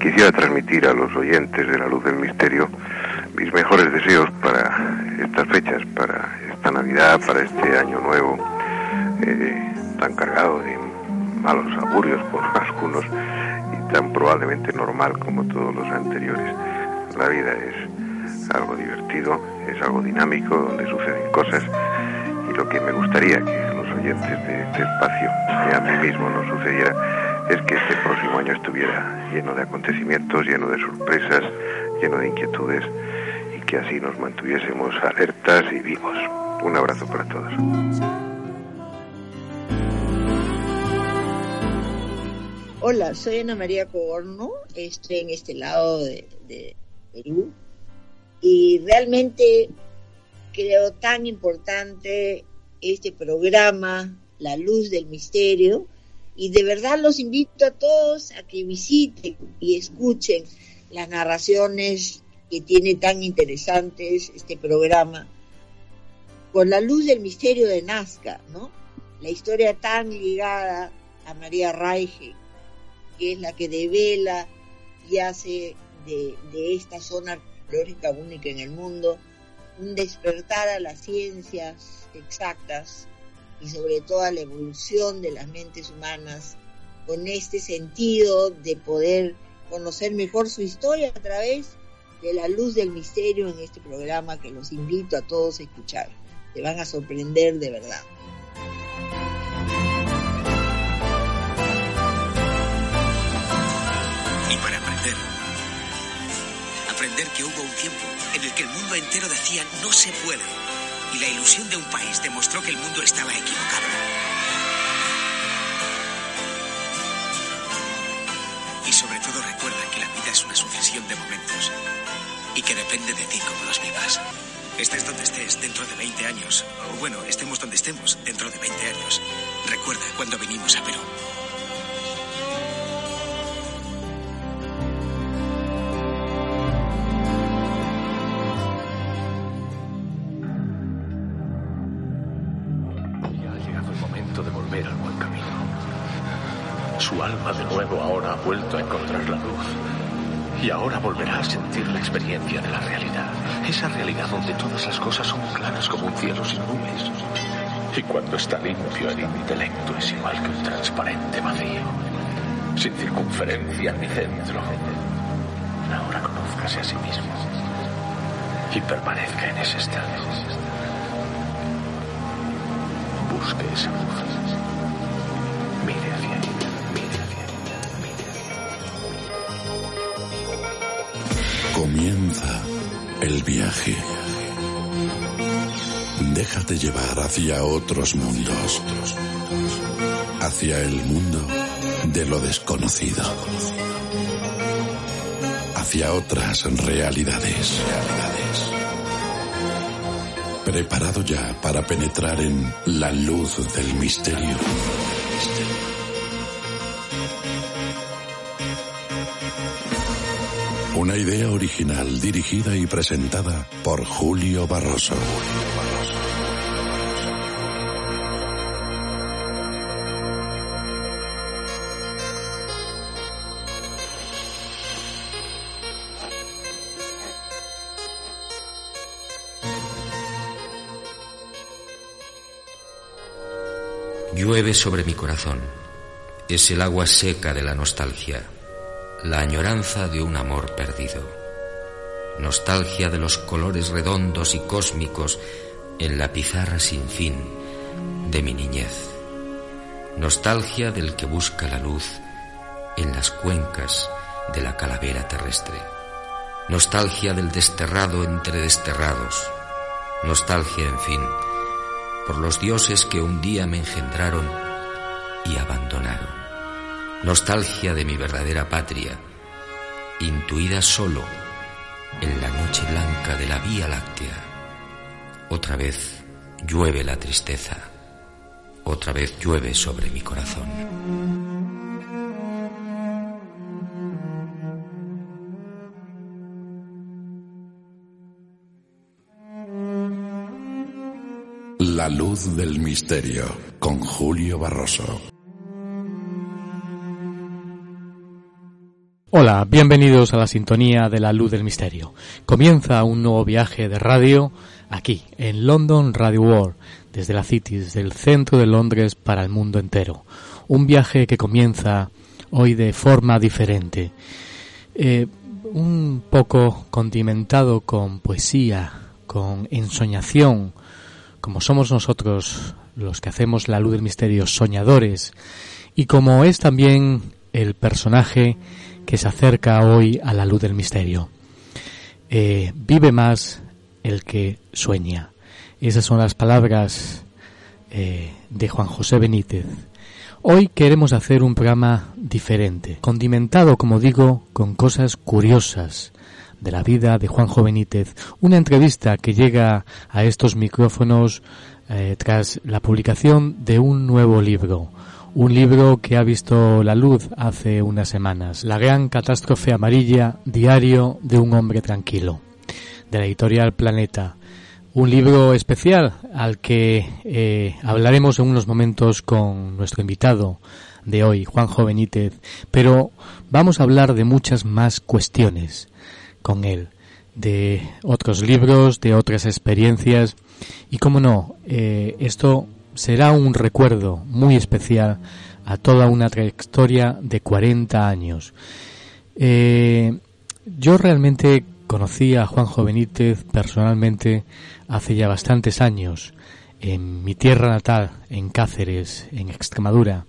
quisiera transmitir a los oyentes de la luz del misterio mis mejores deseos para estas fechas, para esta Navidad, para este año nuevo, eh, tan cargado de malos augurios por algunos y tan probablemente normal como todos los anteriores. La vida es algo divertido, es algo dinámico, donde suceden cosas y lo que me gustaría que los oyentes de este espacio, que a mí mismo no sucediera, es que este próximo año estuviera lleno de acontecimientos, lleno de sorpresas, lleno de inquietudes y que así nos mantuviésemos alertas y vivos. Un abrazo para todos. Hola, soy Ana María Coborno, estoy en este lado de, de Perú y realmente creo tan importante este programa, La Luz del Misterio, y de verdad los invito a todos a que visiten y escuchen las narraciones que tiene tan interesantes este programa, con la luz del misterio de Nazca, ¿no? La historia tan ligada a María Reige, que es la que devela y hace de, de esta zona arqueológica única en el mundo un despertar a las ciencias exactas y sobre todo a la evolución de las mentes humanas con este sentido de poder conocer mejor su historia a través de la luz del misterio en este programa que los invito a todos a escuchar. Te van a sorprender de verdad. Y para aprender, aprender que hubo un tiempo en el que el mundo entero decía no se puede y la ilusión de un país demostró que el mundo estaba equivocado. Y sobre todo recuerda que la vida es una sucesión de momentos y que depende de ti cómo los vivas. Estés donde estés dentro de 20 años, o bueno, estemos donde estemos dentro de 20 años. Recuerda cuando vinimos a Perú. De volver al buen camino. Su alma de nuevo ahora ha vuelto a encontrar la luz. Y ahora volverá a sentir la experiencia de la realidad. Esa realidad donde todas las cosas son claras como un cielo sin nubes. Y cuando está limpio el intelecto es igual que un transparente vacío. Sin circunferencia ni centro. Ahora conózcase a sí mismo. Y permanezca en ese estado. Busque esa luz. Mire hacia. Mire hacia. Comienza el viaje. Déjate llevar hacia otros mundos. Hacia el mundo de lo desconocido. Hacia otras realidades. Preparado ya para penetrar en la luz del misterio. Una idea original dirigida y presentada por Julio Barroso. Sobre mi corazón. Es el agua seca de la nostalgia, la añoranza de un amor perdido. Nostalgia de los colores redondos y cósmicos en la pizarra sin fin de mi niñez. Nostalgia del que busca la luz en las cuencas de la calavera terrestre. Nostalgia del desterrado entre desterrados. Nostalgia, en fin, por los dioses que un día me engendraron y abandonaron. Nostalgia de mi verdadera patria, intuida solo en la noche blanca de la Vía Láctea. Otra vez llueve la tristeza, otra vez llueve sobre mi corazón. La luz del misterio con Julio Barroso. Hola, bienvenidos a la sintonía de la luz del misterio. Comienza un nuevo viaje de radio aquí, en London Radio World, desde la City, desde el centro de Londres para el mundo entero. Un viaje que comienza hoy de forma diferente, eh, un poco condimentado con poesía, con ensoñación, como somos nosotros los que hacemos la luz del misterio, soñadores, y como es también el personaje que se acerca hoy a la luz del misterio. Eh, vive más el que sueña. Esas son las palabras eh, de Juan José Benítez. Hoy queremos hacer un programa diferente, condimentado, como digo, con cosas curiosas de la vida de Juanjo Benítez. Una entrevista que llega a estos micrófonos eh, tras la publicación de un nuevo libro, un libro que ha visto la luz hace unas semanas, La gran catástrofe amarilla, diario de un hombre tranquilo, de la editorial Planeta. Un libro especial al que eh, hablaremos en unos momentos con nuestro invitado de hoy, Juanjo Benítez, pero vamos a hablar de muchas más cuestiones con él, de otros libros, de otras experiencias y, como no, eh, esto será un recuerdo muy especial a toda una trayectoria de 40 años. Eh, yo realmente conocí a Juanjo Benítez personalmente hace ya bastantes años en mi tierra natal, en Cáceres, en Extremadura.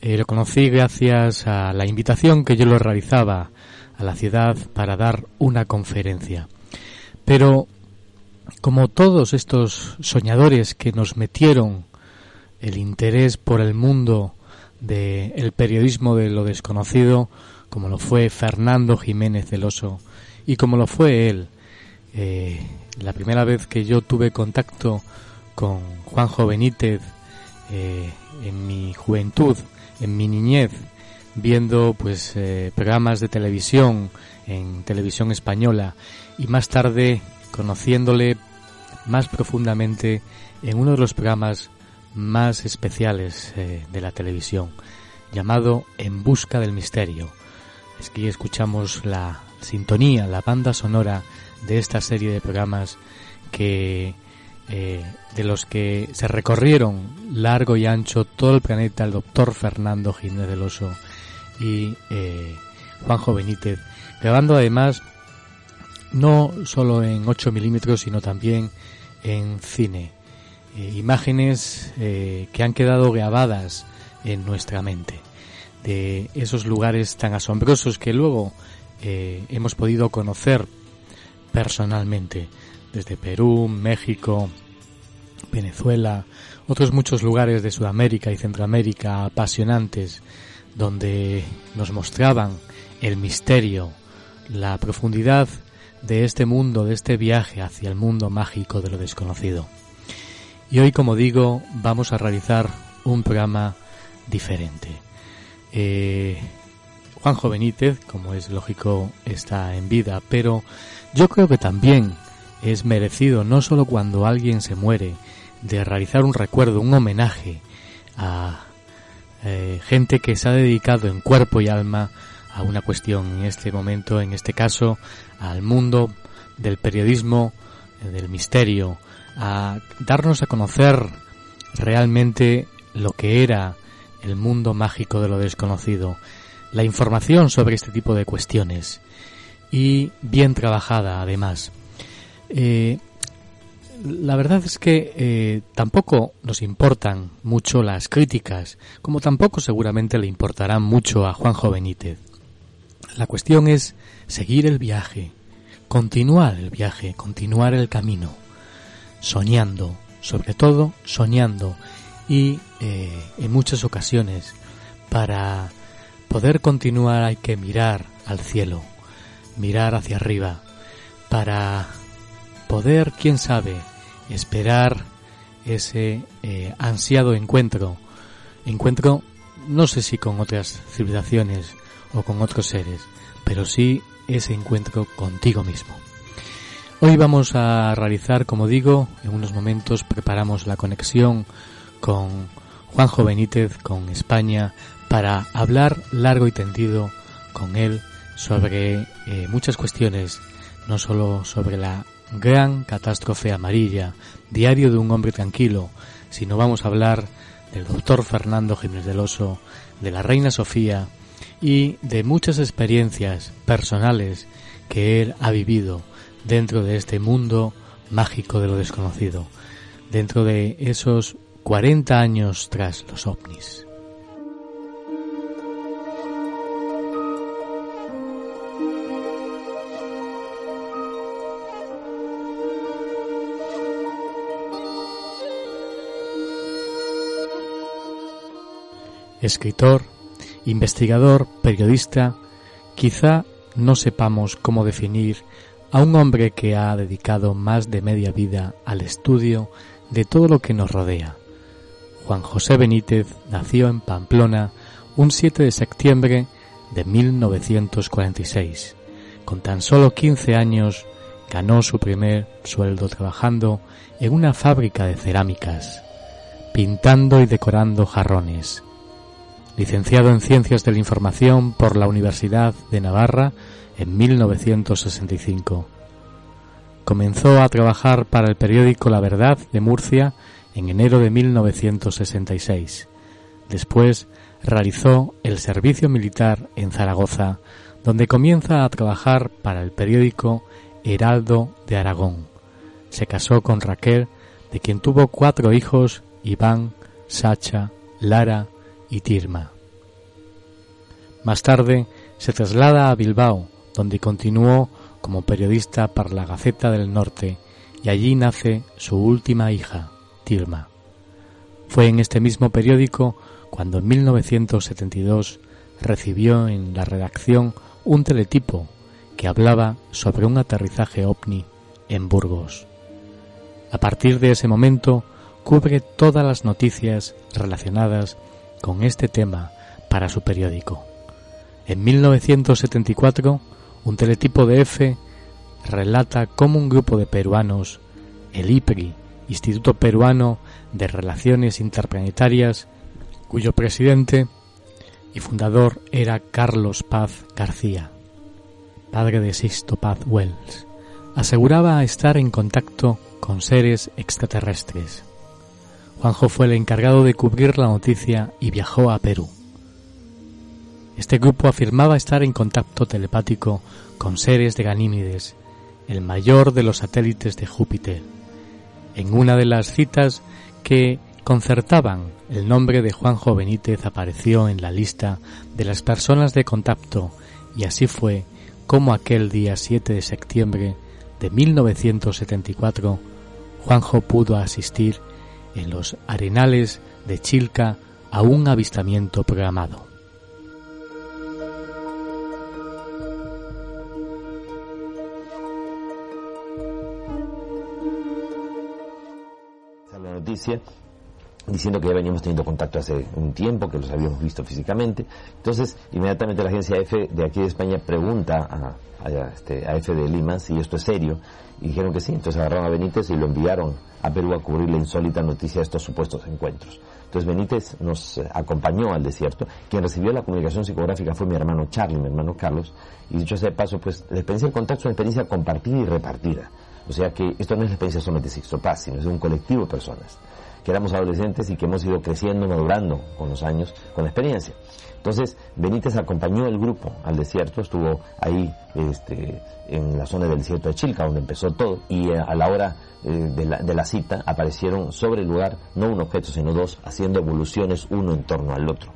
Eh, lo conocí gracias a la invitación que yo lo realizaba a la ciudad para dar una conferencia. Pero como todos estos soñadores que nos metieron el interés por el mundo del periodismo de lo desconocido, como lo fue Fernando Jiménez Celoso y como lo fue él, eh, la primera vez que yo tuve contacto con Juanjo Benítez eh, en mi juventud, en mi niñez, viendo pues eh, programas de televisión en televisión española y más tarde conociéndole más profundamente en uno de los programas más especiales eh, de la televisión, llamado En Busca del Misterio. Es que escuchamos la sintonía, la banda sonora de esta serie de programas que eh, de los que se recorrieron largo y ancho todo el planeta el doctor Fernando Jiménez del Oso y eh, Juanjo Benítez, grabando además no solo en 8 milímetros, sino también en cine. Eh, imágenes eh, que han quedado grabadas en nuestra mente, de esos lugares tan asombrosos que luego eh, hemos podido conocer personalmente, desde Perú, México, Venezuela, otros muchos lugares de Sudamérica y Centroamérica apasionantes, donde nos mostraban el misterio, la profundidad de este mundo, de este viaje hacia el mundo mágico de lo desconocido. Y hoy, como digo, vamos a realizar un programa diferente. Eh, Juanjo Benítez, como es lógico, está en vida, pero yo creo que también es merecido, no solo cuando alguien se muere, de realizar un recuerdo, un homenaje a eh, gente que se ha dedicado en cuerpo y alma a una cuestión en este momento, en este caso, al mundo del periodismo, eh, del misterio, a darnos a conocer realmente lo que era el mundo mágico de lo desconocido, la información sobre este tipo de cuestiones y bien trabajada además. Eh, la verdad es que eh, tampoco nos importan mucho las críticas, como tampoco seguramente le importarán mucho a Juanjo Benítez. La cuestión es seguir el viaje, continuar el viaje, continuar el camino, soñando, sobre todo soñando y eh, en muchas ocasiones para poder continuar hay que mirar al cielo, mirar hacia arriba, para poder, quién sabe, esperar ese eh, ansiado encuentro, encuentro no sé si con otras civilizaciones o con otros seres, pero sí ese encuentro contigo mismo. Hoy vamos a realizar, como digo, en unos momentos preparamos la conexión con Juanjo Benítez, con España, para hablar largo y tendido con él sobre eh, muchas cuestiones, no solo sobre la gran catástrofe amarilla, diario de un hombre tranquilo, sino vamos a hablar del doctor Fernando Jiménez del Oso, de la reina Sofía y de muchas experiencias personales que él ha vivido dentro de este mundo mágico de lo desconocido, dentro de esos 40 años tras los ovnis. Escritor, investigador, periodista, quizá no sepamos cómo definir a un hombre que ha dedicado más de media vida al estudio de todo lo que nos rodea. Juan José Benítez nació en Pamplona un 7 de septiembre de 1946. Con tan solo 15 años ganó su primer sueldo trabajando en una fábrica de cerámicas, pintando y decorando jarrones. Licenciado en Ciencias de la Información por la Universidad de Navarra, en 1965. Comenzó a trabajar para el periódico La Verdad de Murcia en enero de 1966. Después realizó el servicio militar en Zaragoza, donde comienza a trabajar para el periódico Heraldo de Aragón. Se casó con Raquel, de quien tuvo cuatro hijos, Iván, Sacha, Lara y Tirma. Más tarde se traslada a Bilbao, donde continuó como periodista para la Gaceta del Norte y allí nace su última hija, Tirma. Fue en este mismo periódico cuando en 1972 recibió en la redacción un teletipo que hablaba sobre un aterrizaje ovni en Burgos. A partir de ese momento cubre todas las noticias relacionadas con este tema para su periódico. En 1974 un teletipo de F relata cómo un grupo de peruanos, el IPRI, Instituto Peruano de Relaciones Interplanetarias, cuyo presidente y fundador era Carlos Paz García, padre de Sisto Paz Wells, aseguraba estar en contacto con seres extraterrestres. Juanjo fue el encargado de cubrir la noticia y viajó a Perú. Este grupo afirmaba estar en contacto telepático con seres de Ganímides, el mayor de los satélites de Júpiter. En una de las citas que concertaban el nombre de Juanjo Benítez apareció en la lista de las personas de contacto y así fue como aquel día 7 de septiembre de 1974 Juanjo pudo asistir en los arenales de Chilca a un avistamiento programado. diciendo que ya veníamos teniendo contacto hace un tiempo, que los habíamos visto físicamente. Entonces, inmediatamente la agencia F de aquí de España pregunta a, a, este, de Lima si esto es serio, y dijeron que sí. Entonces agarraron a Benítez y lo enviaron a Perú a cubrir la insólita noticia de estos supuestos encuentros. Entonces Benítez nos eh, acompañó al desierto. Quien recibió la comunicación psicográfica fue mi hermano Charlie, mi hermano Carlos. Y dicho ese paso, pues la experiencia del contacto es una experiencia compartida y repartida. O sea que esto no es la experiencia solamente de Sixto Paz, sino es de un colectivo de personas que éramos adolescentes y que hemos ido creciendo, madurando con los años, con la experiencia. Entonces, Benítez acompañó el grupo al desierto, estuvo ahí este, en la zona del desierto de Chilca, donde empezó todo, y eh, a la hora eh, de, la, de la cita aparecieron sobre el lugar no un objeto, sino dos, haciendo evoluciones uno en torno al otro.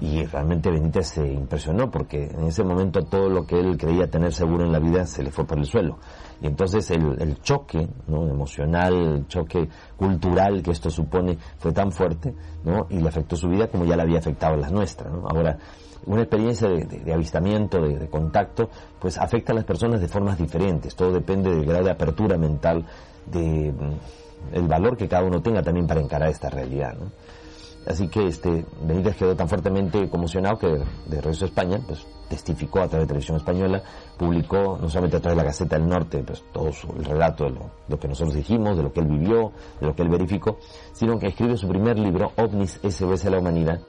Y realmente Benítez se impresionó porque en ese momento todo lo que él creía tener seguro en la vida se le fue por el suelo. Y entonces el, el choque ¿no? emocional, el choque cultural que esto supone fue tan fuerte ¿no? y le afectó su vida como ya le había afectado a la nuestra. Ahora, una experiencia de, avistamiento, de, contacto, pues afecta a las personas de formas diferentes. Todo depende del grado de apertura mental, de mm, el valor que cada uno tenga también para encarar esta realidad. Así que este Benítez quedó tan fuertemente conmocionado que de regreso a España, pues testificó a través de televisión española, publicó no solamente a través de la Gaceta del Norte, pues todo su, el relato de lo, que nosotros dijimos, de lo que él vivió, de lo que él verificó, sino que escribe su primer libro, OVNIS SOS a la Humanidad,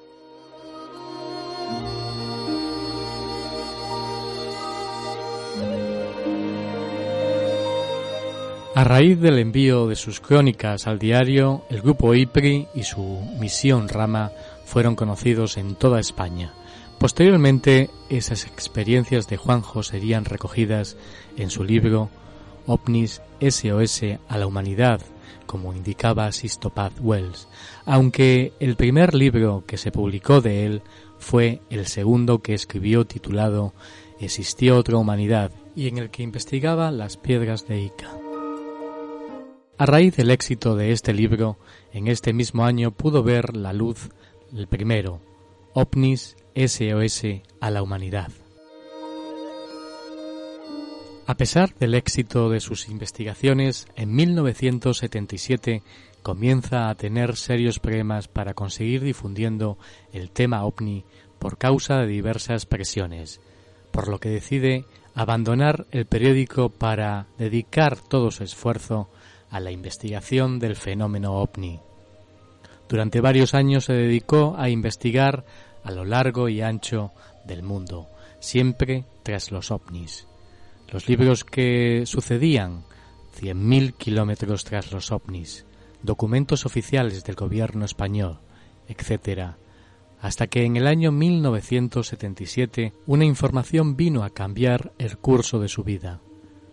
A raíz del envío de sus crónicas al diario, el grupo IPRI y su misión Rama fueron conocidos en toda España. Posteriormente, esas experiencias de Juanjo serían recogidas en su libro OVNIS SOS a la humanidad, como indicaba Sistopaz Wells, aunque el primer libro que se publicó de él fue el segundo que escribió titulado Existió otra humanidad y en el que investigaba las piedras de Ica. A raíz del éxito de este libro, en este mismo año pudo ver la luz el primero, OVNIS SOS a la humanidad. A pesar del éxito de sus investigaciones, en 1977 comienza a tener serios problemas para conseguir difundiendo el tema ovni por causa de diversas presiones, por lo que decide abandonar el periódico para dedicar todo su esfuerzo a la investigación del fenómeno ovni. Durante varios años se dedicó a investigar a lo largo y ancho del mundo, siempre tras los ovnis. Los libros que sucedían, 100.000 kilómetros tras los ovnis, documentos oficiales del gobierno español, etc., hasta que en el año 1977 una información vino a cambiar el curso de su vida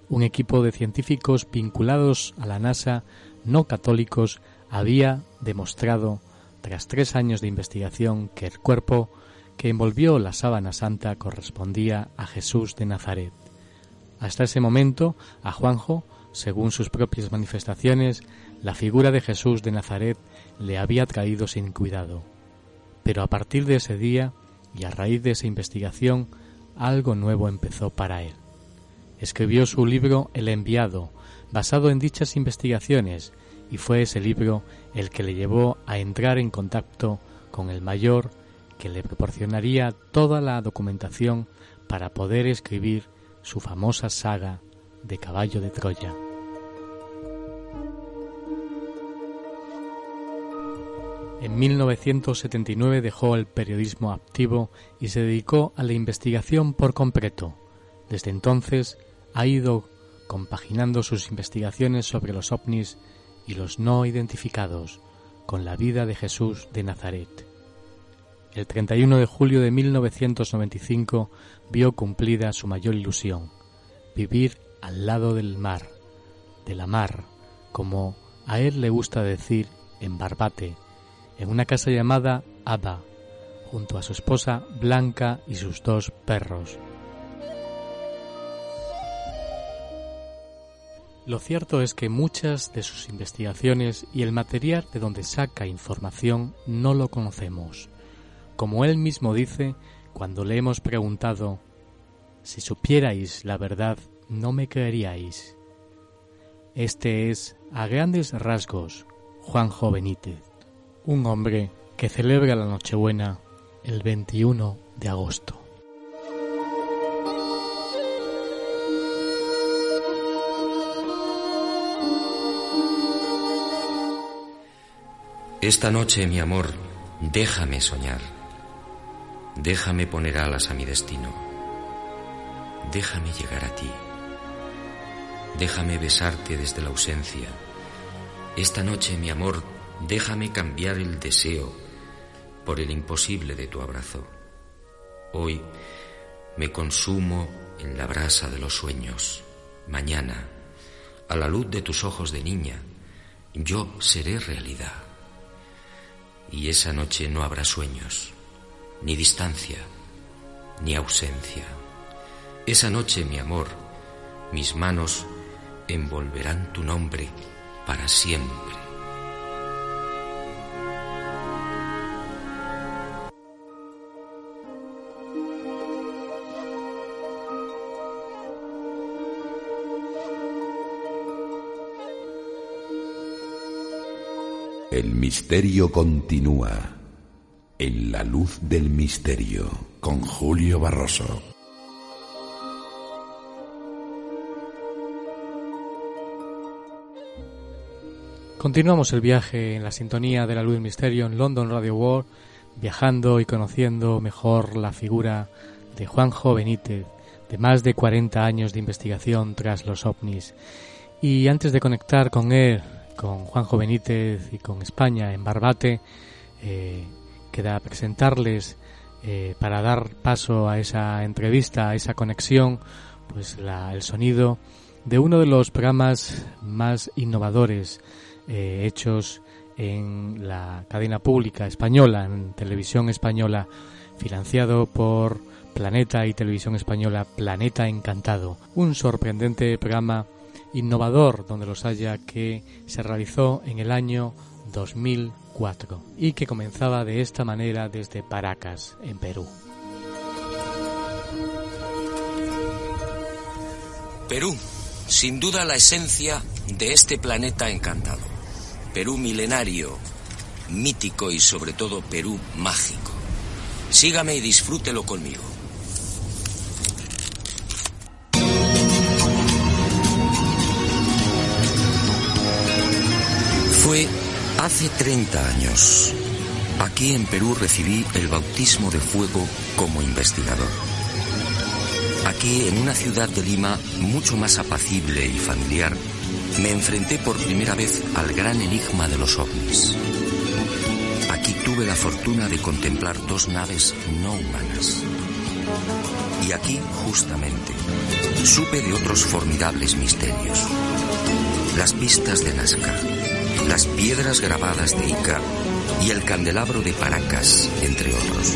un equipo de científicos vinculados a la NASA, no católicos, había demostrado, tras tres años de investigación, que el cuerpo que envolvió la sábana santa correspondía a Jesús de Nazaret. Hasta ese momento, a Juanjo, según sus propias manifestaciones, la figura de Jesús de Nazaret le había traído sin cuidado. Pero a partir de ese día, y a raíz de esa investigación, algo nuevo empezó para él escribió su libro El enviado, basado en dichas investigaciones, y fue ese libro el que le llevó a entrar en contacto con el mayor que le proporcionaría toda la documentación para poder escribir su famosa saga de Caballo de Troya. En 1979 dejó el periodismo activo y se dedicó a la investigación por completo. Desde entonces ha ido compaginando sus investigaciones sobre los ovnis y los no identificados con la vida de Jesús de Nazaret. El 31 de julio de 1995 vio cumplida su mayor ilusión, vivir al lado del mar, de la mar, como a él le gusta decir en Barbate, en una casa llamada Abba, junto a su esposa Blanca y sus dos perros. Lo cierto es que muchas de sus investigaciones y el material de donde saca información no lo conocemos. Como él mismo dice, cuando le hemos preguntado, si supierais la verdad, no me creeríais. Este es, a grandes rasgos, Juanjo Benítez, un hombre que celebra la Nochebuena el 21 de agosto. Esta noche, mi amor, déjame soñar. Déjame poner alas a mi destino. Déjame llegar a ti. Déjame besarte desde la ausencia. Esta noche, mi amor, déjame cambiar el deseo por el imposible de tu abrazo. Hoy me consumo en la brasa de los sueños. Mañana, a la luz de tus ojos de niña, yo seré realidad y esa noche no habrá sueños, ni distancia, ni ausencia. Esa noche, mi amor, mis manos envolverán tu nombre para siempre. El misterio continúa en la luz del misterio con Julio Barroso. Continuamos el viaje en la sintonía de la luz del misterio en London Radio World, viajando y conociendo mejor la figura de Juanjo Benítez, de más de 40 años de investigación tras los ovnis Y antes de conectar con él, con Juanjo Benítez y con España en Barbate, eh, queda presentarles eh, para dar paso a esa entrevista, a esa conexión, pues el sonido de uno de los programas más innovadores eh, hechos en la cadena pública española, en televisión española, financiado por Planeta y Televisión Española Planeta Encantado, un sorprendente programa innovador donde los haya que se realizó en el año 2004 y que comenzaba de esta manera desde Paracas, en Perú. Perú, sin duda la esencia de este planeta encantado. Perú milenario, mítico y sobre todo Perú mágico. Sígame y disfrútelo conmigo. Fue hace 30 años. Aquí en Perú recibí el bautismo de fuego como investigador. Aquí, en una ciudad de Lima mucho más apacible y familiar, me enfrenté por primera vez al gran enigma de los ovnis. Aquí tuve la fortuna de contemplar dos naves no humanas. Y aquí, justamente, supe de otros formidables misterios. Las pistas de Nazca, las piedras grabadas de Ica y el candelabro de Paracas, entre otros.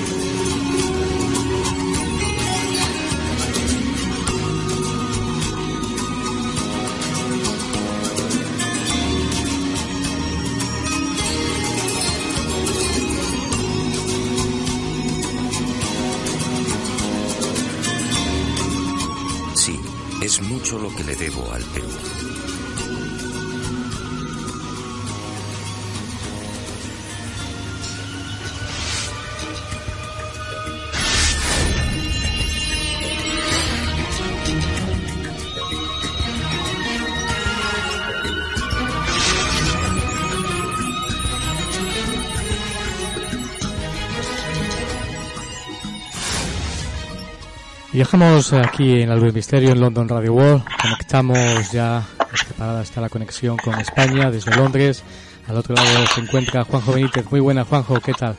Sí, es mucho lo que le debo al Perú. Viajamos aquí en el Misterio en London Radio World. Conectamos ya, preparada está la conexión con España desde Londres. Al otro lado se encuentra Juanjo Benítez. Muy buena, Juanjo, ¿qué tal?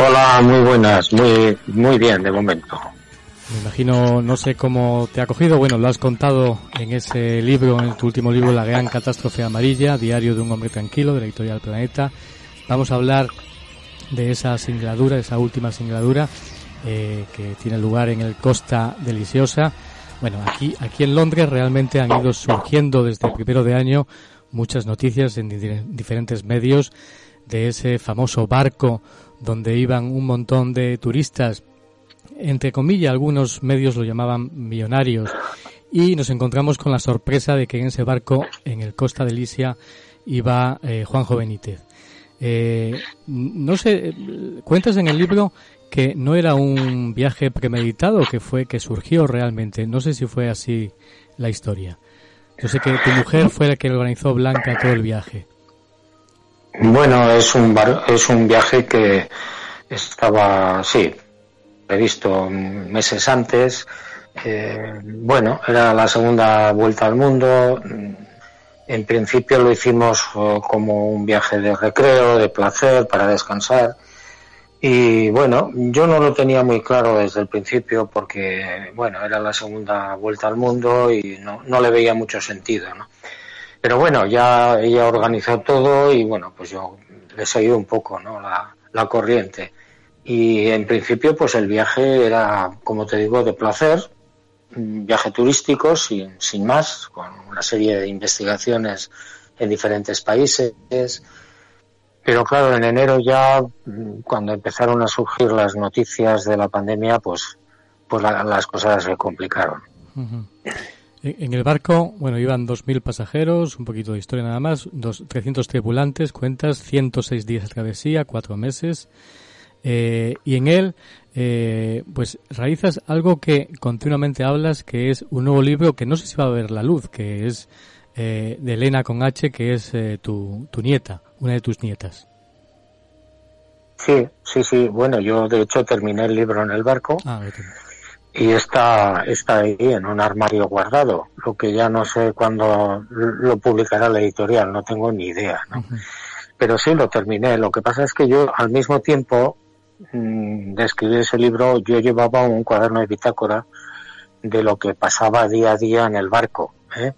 Hola, muy buenas, muy, muy bien de momento. Me imagino, no sé cómo te ha cogido. Bueno, lo has contado en ese libro, en tu último libro, La Gran Catástrofe Amarilla, Diario de un Hombre Tranquilo, de la Editorial Planeta. Vamos a hablar de esa singladura, esa última singladura eh, que tiene lugar en el Costa Deliciosa. Bueno, aquí, aquí en Londres realmente han ido surgiendo desde el primero de año muchas noticias en diferentes medios de ese famoso barco donde iban un montón de turistas, entre comillas, algunos medios lo llamaban millonarios, y nos encontramos con la sorpresa de que en ese barco, en el Costa Delicia, iba eh, Juanjo Benítez. Eh, no sé, cuentas en el libro que no era un viaje premeditado, que fue que surgió realmente. No sé si fue así la historia. Yo sé que tu mujer fue la que organizó Blanca todo el viaje. Bueno, es un es un viaje que estaba, sí, previsto meses antes. Eh, bueno, era la segunda vuelta al mundo. En principio lo hicimos eh, como un viaje de recreo, de placer, para descansar. Y bueno, yo no lo tenía muy claro desde el principio porque, bueno, era la segunda vuelta al mundo y no, no le veía mucho sentido, ¿no? Pero bueno, ya ella organizó todo y bueno, pues yo le seguí un poco, ¿no? La, la corriente. Y en principio, pues el viaje era, como te digo, de placer, un viaje turístico sin, sin más, con una serie de investigaciones en diferentes países, pero claro, en enero ya, cuando empezaron a surgir las noticias de la pandemia, pues, pues las cosas se complicaron. En el barco, bueno, iban 2.000 pasajeros, un poquito de historia nada más, dos, 300 tripulantes, cuentas, 106 días de travesía, cuatro meses. Eh, y en él, eh, pues realizas algo que continuamente hablas, que es un nuevo libro que no sé si va a ver la luz, que es eh, de Elena con H, que es eh, tu, tu nieta, una de tus nietas. Sí, sí, sí. Bueno, yo de hecho terminé el libro en el barco. Ah, y está, está ahí en un armario guardado, lo que ya no sé cuándo lo publicará la editorial, no tengo ni idea, ¿no? Pero sí lo terminé. Lo que pasa es que yo al mismo tiempo mm, de escribir ese libro, yo llevaba un cuaderno de bitácora de lo que pasaba día a día en el barco, ¿eh?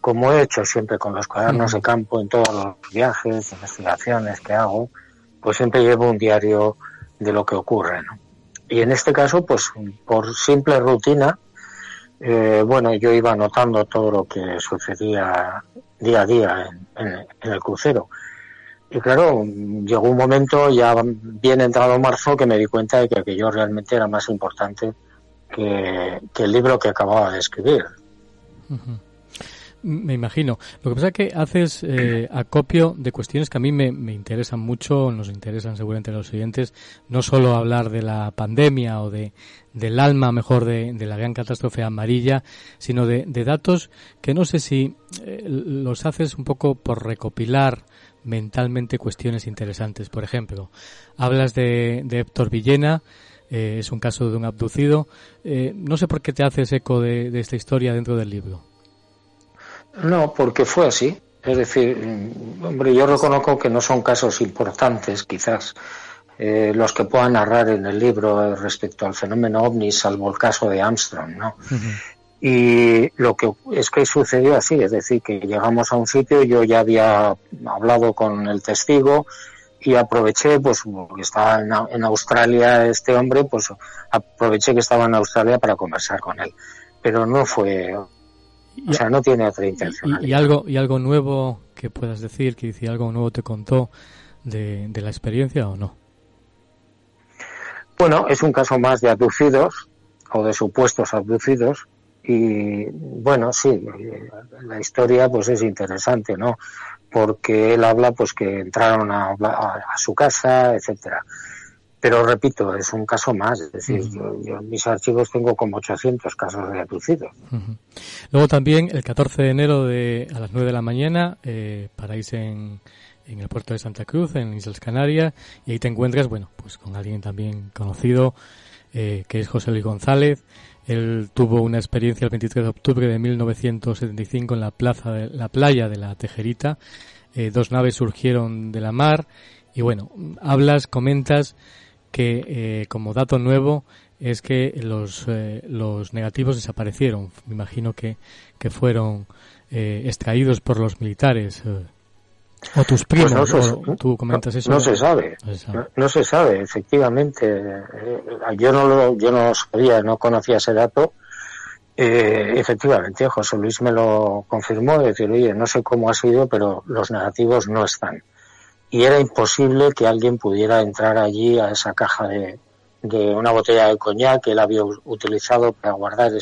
Como he hecho siempre con los cuadernos de campo en todos los viajes, investigaciones que hago, pues siempre llevo un diario de lo que ocurre, ¿no? Y en este caso, pues por simple rutina, eh, bueno, yo iba anotando todo lo que sucedía día a día en, el crucero. Y claro, llegó un momento, ya bien entrado marzo, que me di cuenta de que aquello realmente era más importante que, el libro que acababa de escribir. Me imagino. Lo que pasa es que haces eh, acopio de cuestiones que a mí me, interesan mucho, nos interesan seguramente a los oyentes, no solo hablar de la pandemia o de, del alma, mejor, de, la gran catástrofe amarilla, sino de, datos que no sé si eh, los haces un poco por recopilar mentalmente cuestiones interesantes. Por ejemplo, hablas de, de Héctor Villena, eh, es un caso de un abducido. no sé por qué te haces eco de esta historia dentro del libro. No, porque fue así. Es decir, mm, hombre, yo reconozco que no son casos importantes, quizás, eh, los que puedan narrar en el libro respecto al fenómeno ovni, salvo el caso de Armstrong, ¿no? Y lo que es que sucedió así, es decir, que llegamos a un sitio, yo ya había hablado con el testigo y aproveché, pues, que estaba en, Australia este hombre, pues aproveché que estaba en Australia para conversar con él. Pero no fue o sea, no tiene otra intención. Y, algo, ¿Y algo nuevo que puedas decir, que si algo nuevo te contó de, la experiencia o no? Bueno, es un caso más de abducidos o de supuestos abducidos y bueno, sí, la historia pues es interesante, ¿no? Porque él habla pues que entraron a, a su casa, etcétera. Pero repito, es un caso más. Es decir, yo, en mis archivos tengo como 800 casos de abducidos. Luego también, el 14 de enero de, a las 9 de la mañana, eh, paráis en, en el puerto de Santa Cruz, en Islas Canarias, y ahí te encuentras, bueno, pues con alguien también conocido, eh, que es José Luis González. Él tuvo una experiencia el 23 de octubre de 1975 en la plaza de, la playa de la Tejerita. Eh, dos naves surgieron de la mar y bueno, hablas, comentas que eh, como dato nuevo es que los, eh, los negativos desaparecieron. Me imagino que, que fueron eh, extraídos por los militares. o tus primos, pues no se, tú comentas eso. No se sabe, no, se sabe, efectivamente. yo no lo, yo no sabía, no conocía ese dato. efectivamente, José Luis me lo confirmó, decir, oye, no sé cómo ha sido, pero los negativos no están y era imposible que alguien pudiera entrar allí a esa caja de, de una botella de coñac que él había utilizado para guardar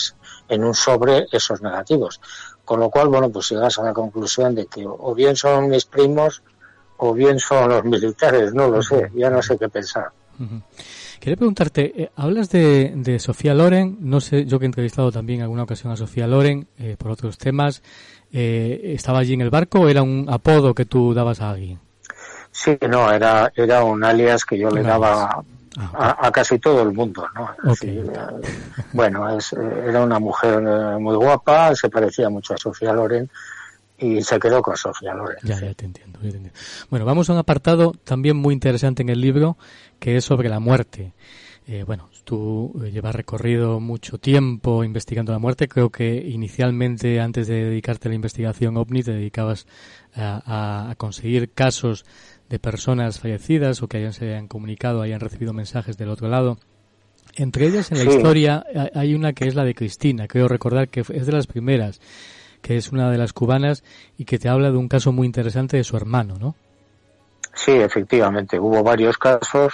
en un sobre esos negativos. Con lo cual, bueno, pues llegas a la conclusión de que o bien son mis primos o bien son los militares, no lo sé, ya no sé qué pensar. Quería preguntarte, eh, hablas de, de, Sofía Loren, no sé, yo que he entrevistado también en alguna ocasión a Sofía Loren eh, por otros temas, eh, ¿estaba allí en el barco o era un apodo que tú dabas a alguien? Sí, no, era, era un alias que yo le daba ah, a, casi todo el mundo, ¿no? bueno, es, era una mujer eh, muy guapa, se parecía mucho a Sofía Loren y se quedó con Sofía Loren. Ya, ya te entiendo, Bueno, vamos a un apartado también muy interesante en el libro que es sobre la muerte. Eh, bueno, tú eh, llevas recorrido mucho tiempo investigando la muerte. Creo que inicialmente, antes de dedicarte a la investigación OVNI, te dedicabas a, a conseguir casos de personas fallecidas o que hayan, se hayan comunicado, hayan recibido mensajes del otro lado. Entre ellas en la historia hay una que es la de Cristina, creo recordar que es de las primeras, que es una de las cubanas y que te habla de un caso muy interesante de su hermano, ¿no? Sí, efectivamente, hubo varios casos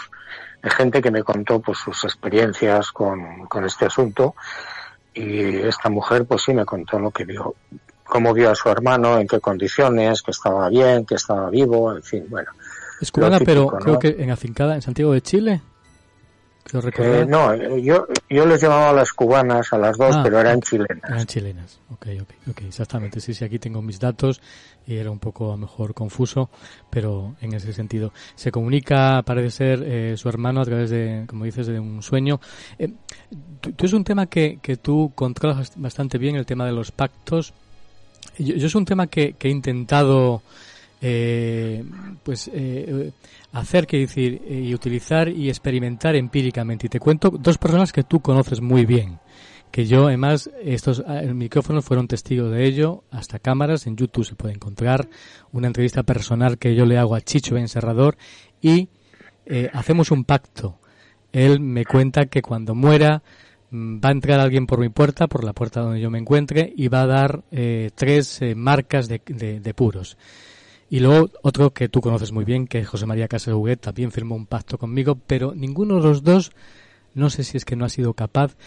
de gente que me contó pues sus experiencias con, con este asunto. Y esta mujer pues sí me contó lo que vio, cómo vio a su hermano, en qué condiciones, que estaba bien, que estaba vivo, en fin, bueno, es cubana, pero creo que en afincada en Santiago de Chile. Eh, no, yo, yo les llamaba las cubanas a las dos, ah, pero eran chilenas. Eran chilenas, ok, ok, ok, exactamente. Sí, sí, aquí tengo mis datos y era un poco a lo mejor confuso, pero en ese sentido. Se comunica, parece ser, eh, su hermano a través de, como dices, de un sueño. Eh, tú, es un tema que, que tú controlas bastante bien, el tema de los pactos. Yo, yo es un tema que, que he intentado eh, pues eh, hacer que decir eh, y utilizar y experimentar empíricamente y te cuento dos personas que tú conoces muy bien que yo además estos ah, micrófonos fueron testigos de ello hasta cámaras en YouTube se puede encontrar una entrevista personal que yo le hago a Chicho Encerrador y eh, hacemos un pacto él me cuenta que cuando muera mm, va a entrar alguien por mi puerta, por la puerta donde yo me encuentre, y va a dar eh, tres marcas de, de puros. Y luego otro que tú conoces muy bien, que José María Huguet, también firmó un pacto conmigo, pero ninguno de los dos, no sé si es que no ha sido capaz,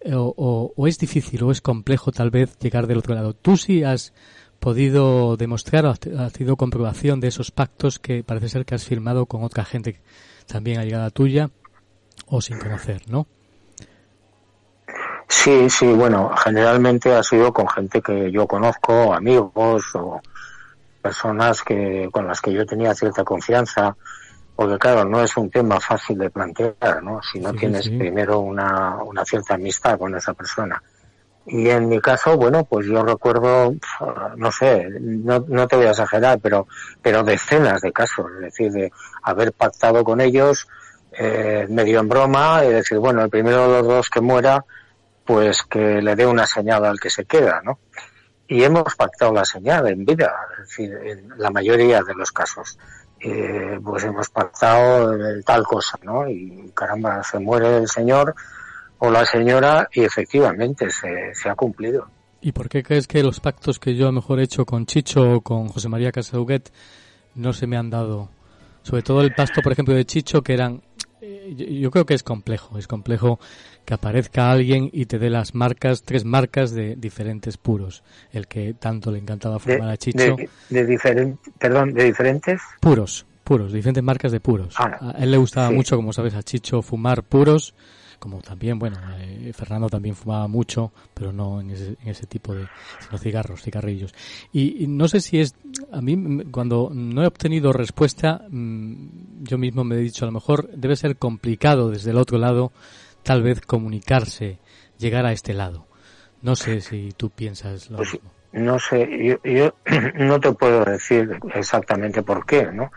eh, o, es difícil, o es complejo tal vez llegar del otro lado. Tú sí has podido demostrar, o has sido comprobación de esos pactos que parece ser que has firmado con otra gente también allegada tuya, o sin conocer, ¿no? Sí, sí, bueno, generalmente ha sido con gente que yo conozco, amigos o personas que con las que yo tenía cierta confianza, porque claro, no es un tema fácil de plantear, ¿no? Si no tienes primero una, una cierta amistad con esa persona. Y en mi caso, bueno, pues yo recuerdo, no sé, no, no te voy a exagerar, pero, pero decenas de casos, es decir, de haber pactado con ellos, eh, medio en broma, y decir, bueno, el primero de los dos que muera, pues que le dé una señal al que se queda, ¿no? Y hemos pactado la señal en vida, es decir, en la mayoría de los casos. Eh, pues hemos pactado tal cosa, ¿no? Y caramba, se muere el señor o la señora y efectivamente se, se ha cumplido. ¿Y por qué crees que los pactos que yo a lo mejor he hecho con Chicho o con José María Casaduguet no se me han dado? Sobre todo el pacto, por ejemplo, de Chicho, que eran... Eh, yo creo que es complejo, es complejo que aparezca alguien y te dé las marcas, tres marcas de diferentes puros. El que tanto le encantaba fumar a Chicho. De, diferentes, perdón, de diferentes. Puros, puros, diferentes marcas de puros. Ah, a él le gustaba mucho, como sabes, a Chicho fumar puros, como también, bueno, eh, Fernando también fumaba mucho, pero no en ese, en ese tipo de sino cigarros, cigarrillos. Y, no sé si es, a mí cuando no he obtenido respuesta, mm, yo mismo me he dicho, a lo mejor debe ser complicado desde el otro lado tal vez comunicarse, llegar a este lado. No sé si tú piensas lo pues, mismo. No sé, yo, no te puedo decir exactamente por qué, ¿no?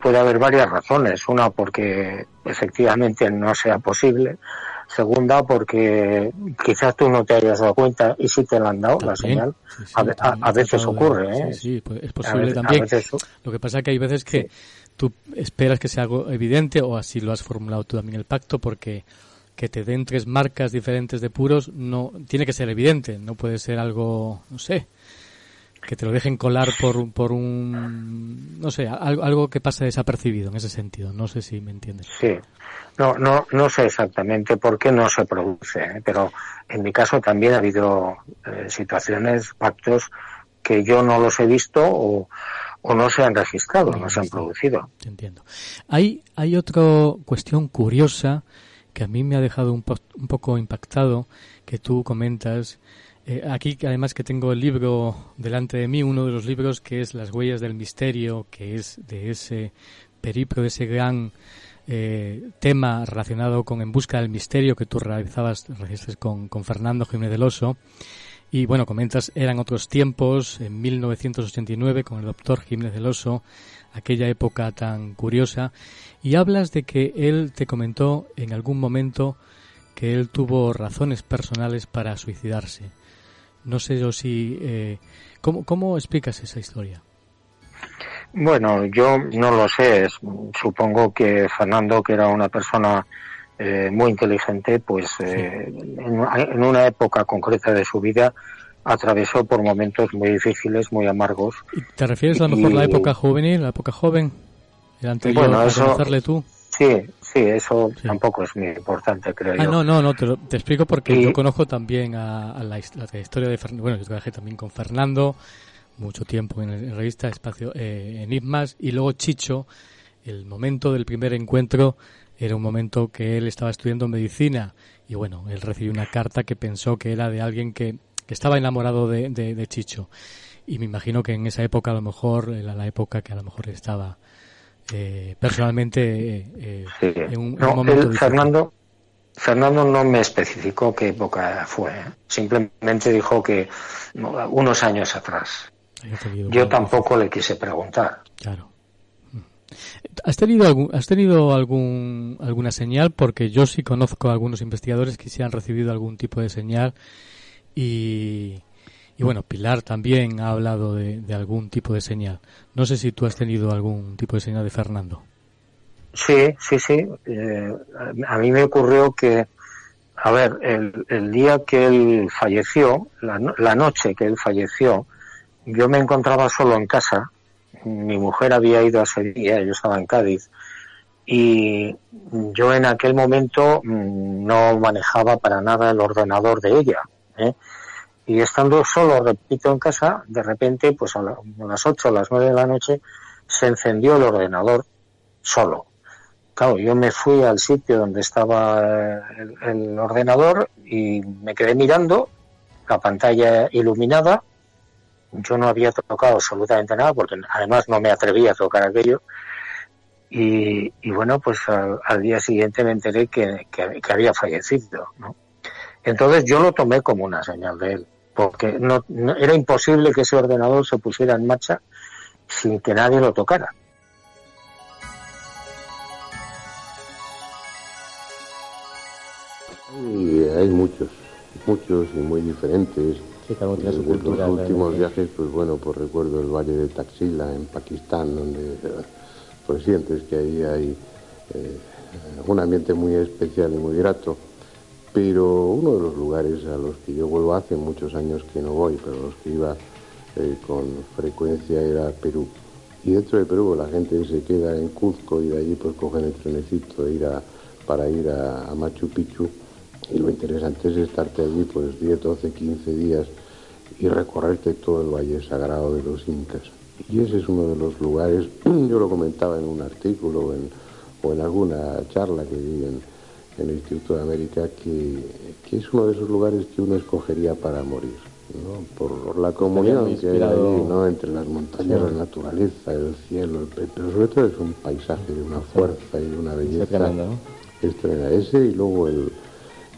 Puede haber varias razones. Una, porque efectivamente no sea posible. Segunda, porque quizás tú no te hayas dado cuenta y sí te la han dado la señal. a, veces ocurre, ¿eh? Sí, pues es posible también. Lo que pasa es que hay veces que tú esperas que sea algo evidente o así lo has formulado tú también el pacto porque que te den tres marcas diferentes de puros no tiene que ser evidente, no puede ser algo, no sé, que te lo dejen colar por, por un, no sé, algo, algo que pase desapercibido en ese sentido. No sé si me entiendes. Sí, no, no, no sé exactamente por qué no se produce, ¿eh? pero en mi caso también ha habido eh, situaciones, pactos que yo no los he visto o, o no se han registrado, no, se han producido. Entiendo. Hay, hay otra cuestión curiosa que a mí me ha dejado un, un poco impactado, que tú comentas. Eh, aquí además que tengo el libro delante de mí, uno de los libros que es Las huellas del misterio, que es de ese periplo, de ese gran eh, tema relacionado con En busca del misterio que tú realizabas, con, con Fernando Jiménez del Oso. Y bueno, comentas, eran otros tiempos, en 1989, con el doctor Jiménez del Oso, aquella época tan curiosa, y hablas de que él te comentó en algún momento que él tuvo razones personales para suicidarse. No sé yo si... Eh, ¿cómo, ¿Cómo explicas esa historia? Bueno, yo no lo sé. Supongo que Fernando, que era una persona eh, muy inteligente, pues eh, en, en, una época concreta de su vida atravesó por momentos muy difíciles, muy amargos. ¿Y ¿Te refieres a lo mejor a la época juvenil, la época joven? El anterior bueno, eso, tú. Sí, sí, eso tampoco es muy importante, creo ah, No, no, no, te, te explico porque yo conozco también a, la, historia de Fernando. Bueno, yo trabajé también con Fernando mucho tiempo en, la revista Espacio eh, Enigmas y luego Chicho, el momento del primer encuentro era un momento que él estaba estudiando medicina y bueno, él recibió una carta que pensó que era de alguien que, estaba enamorado de, de, Chicho. Y me imagino que en esa época a lo mejor era la época que a lo mejor estaba eh, personalmente eh, en un, momento Fernando Fernando no me especificó qué época fue. Simplemente dijo que unos años atrás. Yo tampoco le quise preguntar. Claro. ¿Has tenido, algún, ¿Has tenido algún, alguna señal? Porque yo sí conozco a algunos investigadores que sí han recibido algún tipo de señal y, bueno, Pilar también ha hablado de, algún tipo de señal. No sé si tú has tenido algún tipo de señal de Fernando. Sí, sí, sí. Eh, a mí me ocurrió que, a ver, el, el día que él falleció, la, la noche que él falleció, yo me encontraba solo en casa mi mujer había ido a Sevilla, yo estaba en Cádiz, y yo en aquel momento mm, no manejaba para nada el ordenador de ella. ¿Eh? Y estando solo, repito, en casa, de repente, pues a, las 8 o las 9 de la noche, se encendió el ordenador solo. Claro, yo me fui al sitio donde estaba el, ordenador y me quedé mirando la pantalla iluminada yo no había tocado absolutamente nada porque además no me atrevía a tocar aquello. Y, bueno, pues al, día siguiente me enteré que, había fallecido. ¿no? Entonces yo lo tomé como una señal de él, porque no, era imposible que ese ordenador se pusiera en marcha sin que nadie lo tocara. Y hay muchos, muchos y muy diferentes los últimos viajes, pues bueno, pues recuerdo el valle de Taxila en Pakistán, donde pues sientes que ahí hay eh, un ambiente muy especial y muy grato. Pero uno de los lugares a los que yo vuelvo hace muchos años que no voy, pero los que iba eh, con frecuencia era Perú. Y dentro de Perú la gente se queda en Cuzco y de allí pues cogen el trenecito a, para ir a, a Machu Picchu. Y lo interesante es estarte allí pues 10, 12, 15 días y recorrerte todo el Valle Sagrado de los Incas. Y ese es uno de los lugares, yo lo comentaba en un artículo o en, alguna charla que di el Instituto de América, que, que, es uno de esos lugares que uno escogería para morir, ¿no? por la comunión que hay ahí, ¿no? entre las montañas, la naturaleza, el cielo, pero sobre todo es un paisaje de una fuerza y de una belleza. Es Ese y luego el,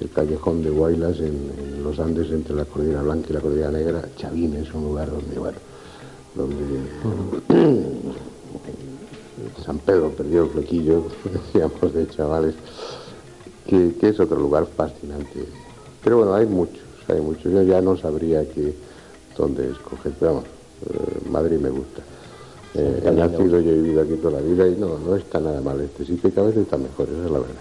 el callejón de Guaylas en, los Andes entre la Cordillera Blanca y la Cordillera Negra. Chavín es un lugar donde, bueno, donde San Pedro perdió el flequillo, decíamos de chavales, que, es otro lugar fascinante. Pero bueno, hay muchos, hay muchos. Yo ya no sabría que, dónde escoger, pero vamos, eh, Madrid me gusta. Eh, he nacido y he vivido aquí toda la vida y no, no está nada mal este sitio, que a veces está mejor, esa es la verdad.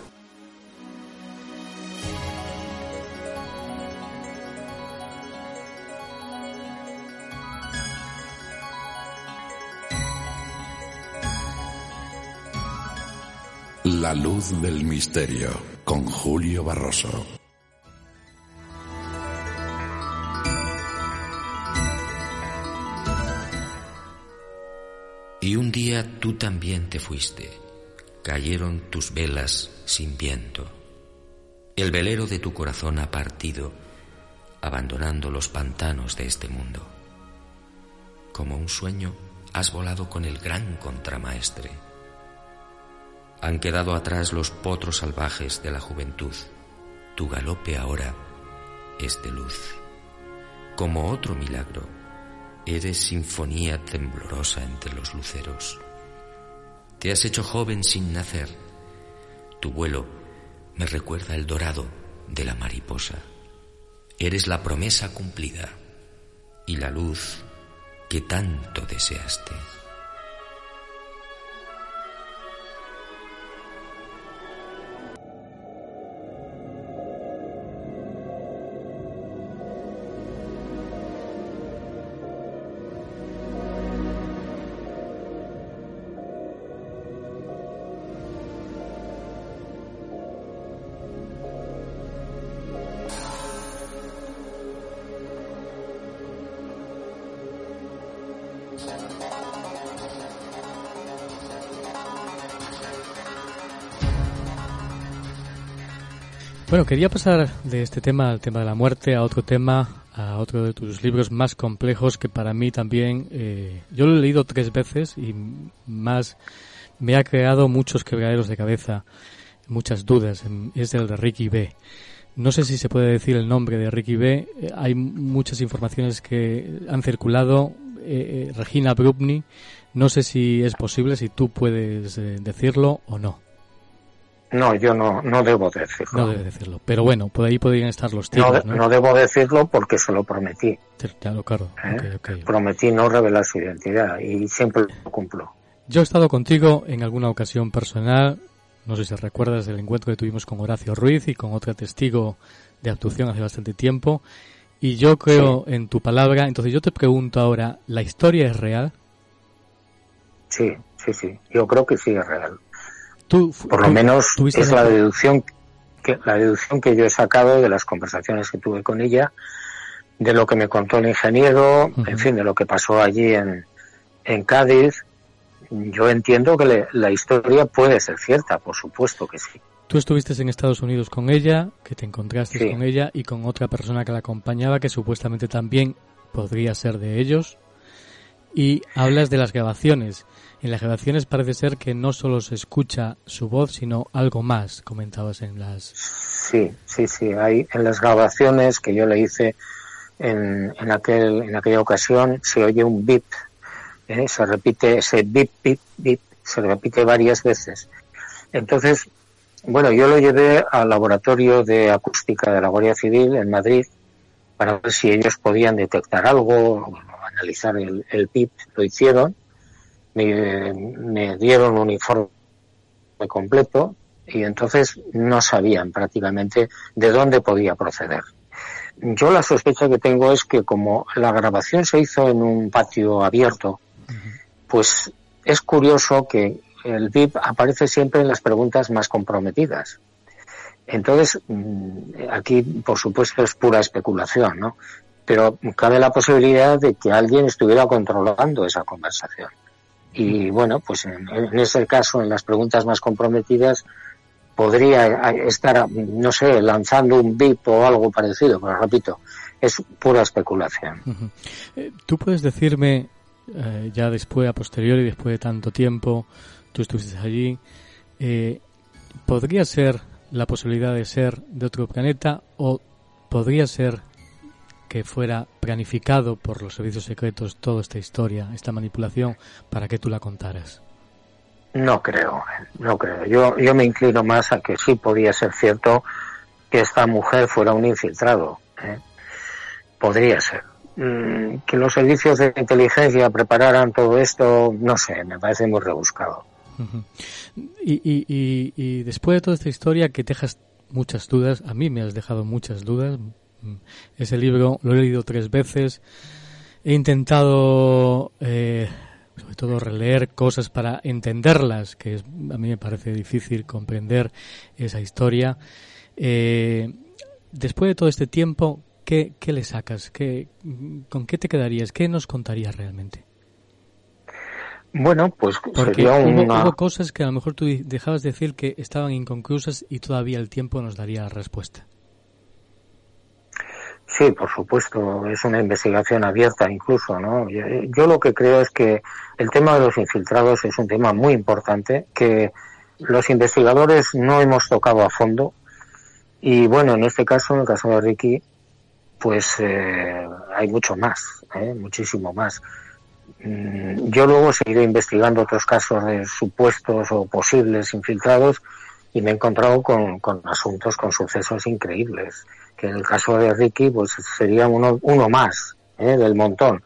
La luz del misterio con Julio Barroso. Y un día tú también te fuiste. Cayeron tus velas sin viento. El velero de tu corazón ha partido, abandonando los pantanos de este mundo. Como un sueño, has volado con el gran contramaestre han quedado atrás los potros salvajes de la juventud. Tu galope ahora es de luz. Como otro milagro, eres sinfonía temblorosa entre los luceros. Te has hecho joven sin nacer. Tu vuelo me recuerda el dorado de la mariposa. Eres la promesa cumplida y la luz que tanto deseaste. Bueno, quería pasar de este tema al tema de la muerte a otro tema, a otro de tus libros más complejos que para mí también, eh, yo lo he leído tres veces y más me ha creado muchos quebraderos de cabeza, muchas dudas. Es el de Ricky B. No sé si se puede decir el nombre de Ricky B. Eh, hay muchas informaciones que han circulado. Eh, Regina Brubny, no sé si es posible, si tú puedes decirlo o no. No, yo no, no debo decirlo. No debe decirlo. Pero bueno, por ahí podrían estar los tiros, ¿no? ¿no? debo decirlo porque se lo prometí. Claro, claro. ¿Eh? Prometí no revelar su identidad y siempre lo cumplo. Yo he estado contigo en alguna ocasión personal. No sé si recuerdas el encuentro que tuvimos con Horacio Ruiz y con otro testigo de abducción hace bastante tiempo. Y yo creo en tu palabra. Entonces yo te pregunto ahora, ¿la historia es real? Sí, sí, sí. Yo creo que sí es real. Por lo menos es la deducción que la deducción que yo he sacado de las conversaciones que tuve con ella, de lo que me contó el ingeniero, en fin, de lo que pasó allí en, en Cádiz. Yo entiendo que la historia puede ser cierta, por supuesto que sí. Tú estuviste en Estados Unidos con ella, que te encontraste con ella y con otra persona que la acompañaba, que supuestamente también podría ser de ellos. Y hablas de las grabaciones. En las grabaciones parece ser que no solo se escucha su voz, sino algo más, comentabas en las... Sí, sí, sí. Hay en las grabaciones que yo le hice en, en, aquel, en aquella ocasión, se oye un bip, ¿eh? se repite ese bip, bip, bip, se repite varias veces. Entonces, bueno, yo lo llevé al laboratorio de acústica de la Guardia Civil en Madrid para ver si ellos podían detectar algo, analizar el, el bip, lo hicieron me, dieron un informe completo y entonces no sabían prácticamente de dónde podía proceder. Yo la sospecha que tengo es que como la grabación se hizo en un patio abierto, pues es curioso que el VIP aparece siempre en las preguntas más comprometidas. Entonces, mm, aquí, por supuesto, es pura especulación, ¿no? Pero cabe la posibilidad de que alguien estuviera controlando esa conversación. Y bueno, pues en, ese caso, en las preguntas más comprometidas, podría estar, no sé, lanzando un VIP o algo parecido, pero repito, es pura especulación. Eh, ¿Tú puedes decirme, eh, ya después, a posteriori, después de tanto tiempo, tú estuviste allí, eh, ¿podría ser la posibilidad de ser de otro planeta o podría ser que fuera planificado por los servicios secretos toda esta historia, esta manipulación, para que tú la contaras? No creo, no creo. Yo, yo me inclino más a que sí podía ser cierto que esta mujer fuera un infiltrado. ¿eh? Podría ser. Mm, que los servicios de inteligencia prepararan todo esto, no sé, me parece muy rebuscado. y, y, y después de toda esta historia que dejas muchas dudas, a mí me has dejado muchas dudas, ese libro lo he leído tres veces. He intentado, eh, sobre todo, releer cosas para entenderlas, que a mí me parece difícil comprender esa historia. Eh, después de todo este tiempo, ¿qué, le sacas? ¿Qué, ¿Con qué te quedarías? ¿Qué nos contarías realmente? Bueno, pues Porque hubo, cosas que a lo mejor tú dejabas de decir que estaban inconclusas y todavía el tiempo nos daría la respuesta. Sí, por supuesto, es una investigación abierta incluso, ¿no? Yo, lo que creo es que el tema de los infiltrados es un tema muy importante que los investigadores no hemos tocado a fondo y bueno, en este caso, en el caso de Ricky, pues eh, hay mucho más, ¿eh? muchísimo más. Mm, yo luego seguiré investigando otros casos de supuestos o posibles infiltrados y me he encontrado con, con asuntos, con sucesos increíbles que en el caso de Ricky pues sería uno, uno más ¿eh? del montón.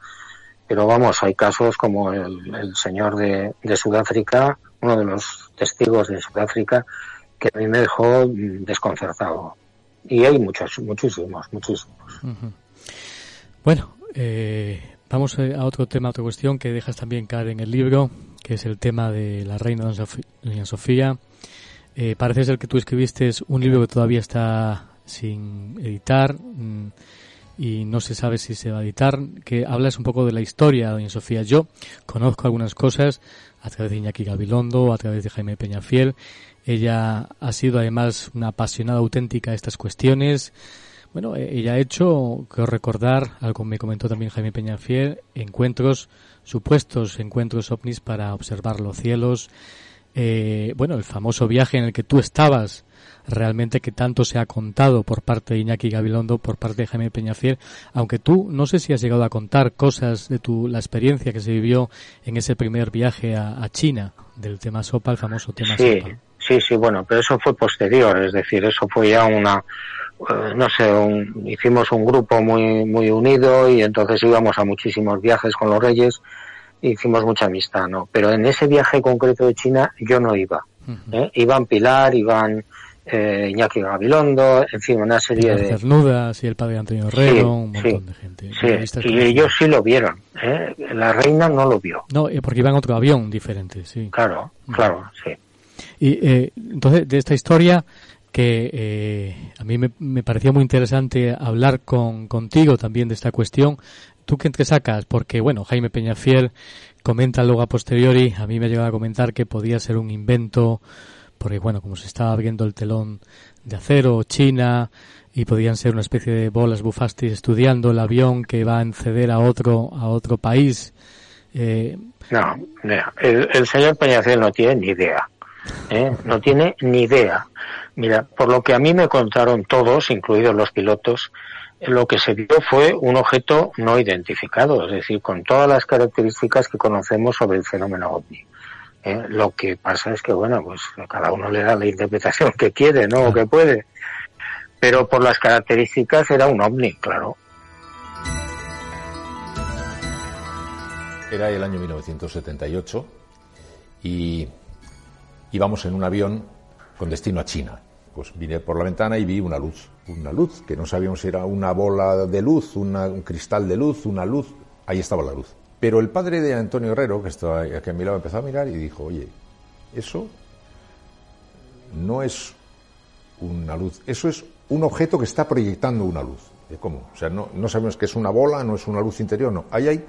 Pero vamos, hay casos como el, señor de, Sudáfrica, uno de los testigos de Sudáfrica, que a mí me dejó desconcertado. Y hay muchos, muchísimos, muchísimos. Bueno, eh, vamos a otro tema, otra cuestión que dejas también caer en el libro, que es el tema de la reina Doña Sofía. Eh, parece ser que tú escribiste un libro que todavía está sin editar mm, y no se sabe si se va a editar, que hablas un poco de la historia, doña Sofía. Yo conozco algunas cosas a través de Iñaki Gabilondo, a través de Jaime Peñafiel, Ella ha sido además una apasionada auténtica de estas cuestiones. Bueno, e-, ella ha hecho, creo recordar, algo me comentó también Jaime Peñafiel, encuentros, supuestos encuentros ovnis para observar los cielos. Eh, bueno, el famoso viaje en el que tú estabas, realmente que tanto se ha contado por parte de Iñaki Gabilondo, por parte de Jaime Peñafiel, aunque tú no sé si has llegado a contar cosas de tu, la experiencia que se vivió en ese primer viaje a, China, del tema sopa, el famoso tema sí, sopa. Sí, sí, bueno, pero eso fue posterior, es decir, eso fue ya una, eh, no sé, hicimos un grupo muy, muy unido y entonces íbamos a muchísimos viajes con los reyes, e hicimos mucha amistad, ¿no? Pero en ese viaje concreto de China yo no iba. ¿eh? Iban Pilar, iban eh, Iñaki Gabilondo, en fin, una serie de... Cernudas y el padre Antonio Herrero, un montón de gente. Sí, y ellos sí lo vieron, ¿eh? la reina no lo vio. No, eh, porque iba en otro avión diferente, sí. Claro, claro, sí. Y eh, entonces, de esta historia, que eh, a mí me, me, parecía muy interesante hablar con, contigo también de esta cuestión. ¿Tú qué te sacas? Porque, bueno, Jaime Peñafiel comenta luego a posteriori, a mí me ha llegado a comentar que podía ser un invento, porque, bueno, como se estaba abriendo el telón de acero, China, y podían ser una especie de bolas bufastis estudiando el avión que va a enceder a otro, a otro país. Eh, no, el, señor Peñafiel no tiene ni idea. ¿eh? No tiene ni idea. Mira, por lo que a mí me contaron todos, incluidos los pilotos, lo que se vio fue un objeto no identificado, es decir, con todas las características que conocemos sobre el fenómeno ovni. ¿Eh? Lo que pasa es que, bueno, pues cada uno le da la interpretación que quiere, ¿no? O que puede. Pero por las características era un ovni, claro. Era el año 1978 y íbamos en un avión con destino a China. Pues vine por la ventana y vi una luz, una luz, que no sabíamos si era una bola de luz, un cristal de luz, una luz, ahí estaba la luz. Pero el padre de Antonio Herrero, que estaba aquí a mi lado, empezó a mirar y dijo, oye, eso no es una luz, eso es un objeto que está proyectando una luz. ¿Cómo? O sea, no, no sabemos que es una bola, no es una luz interior, no. Ahí hay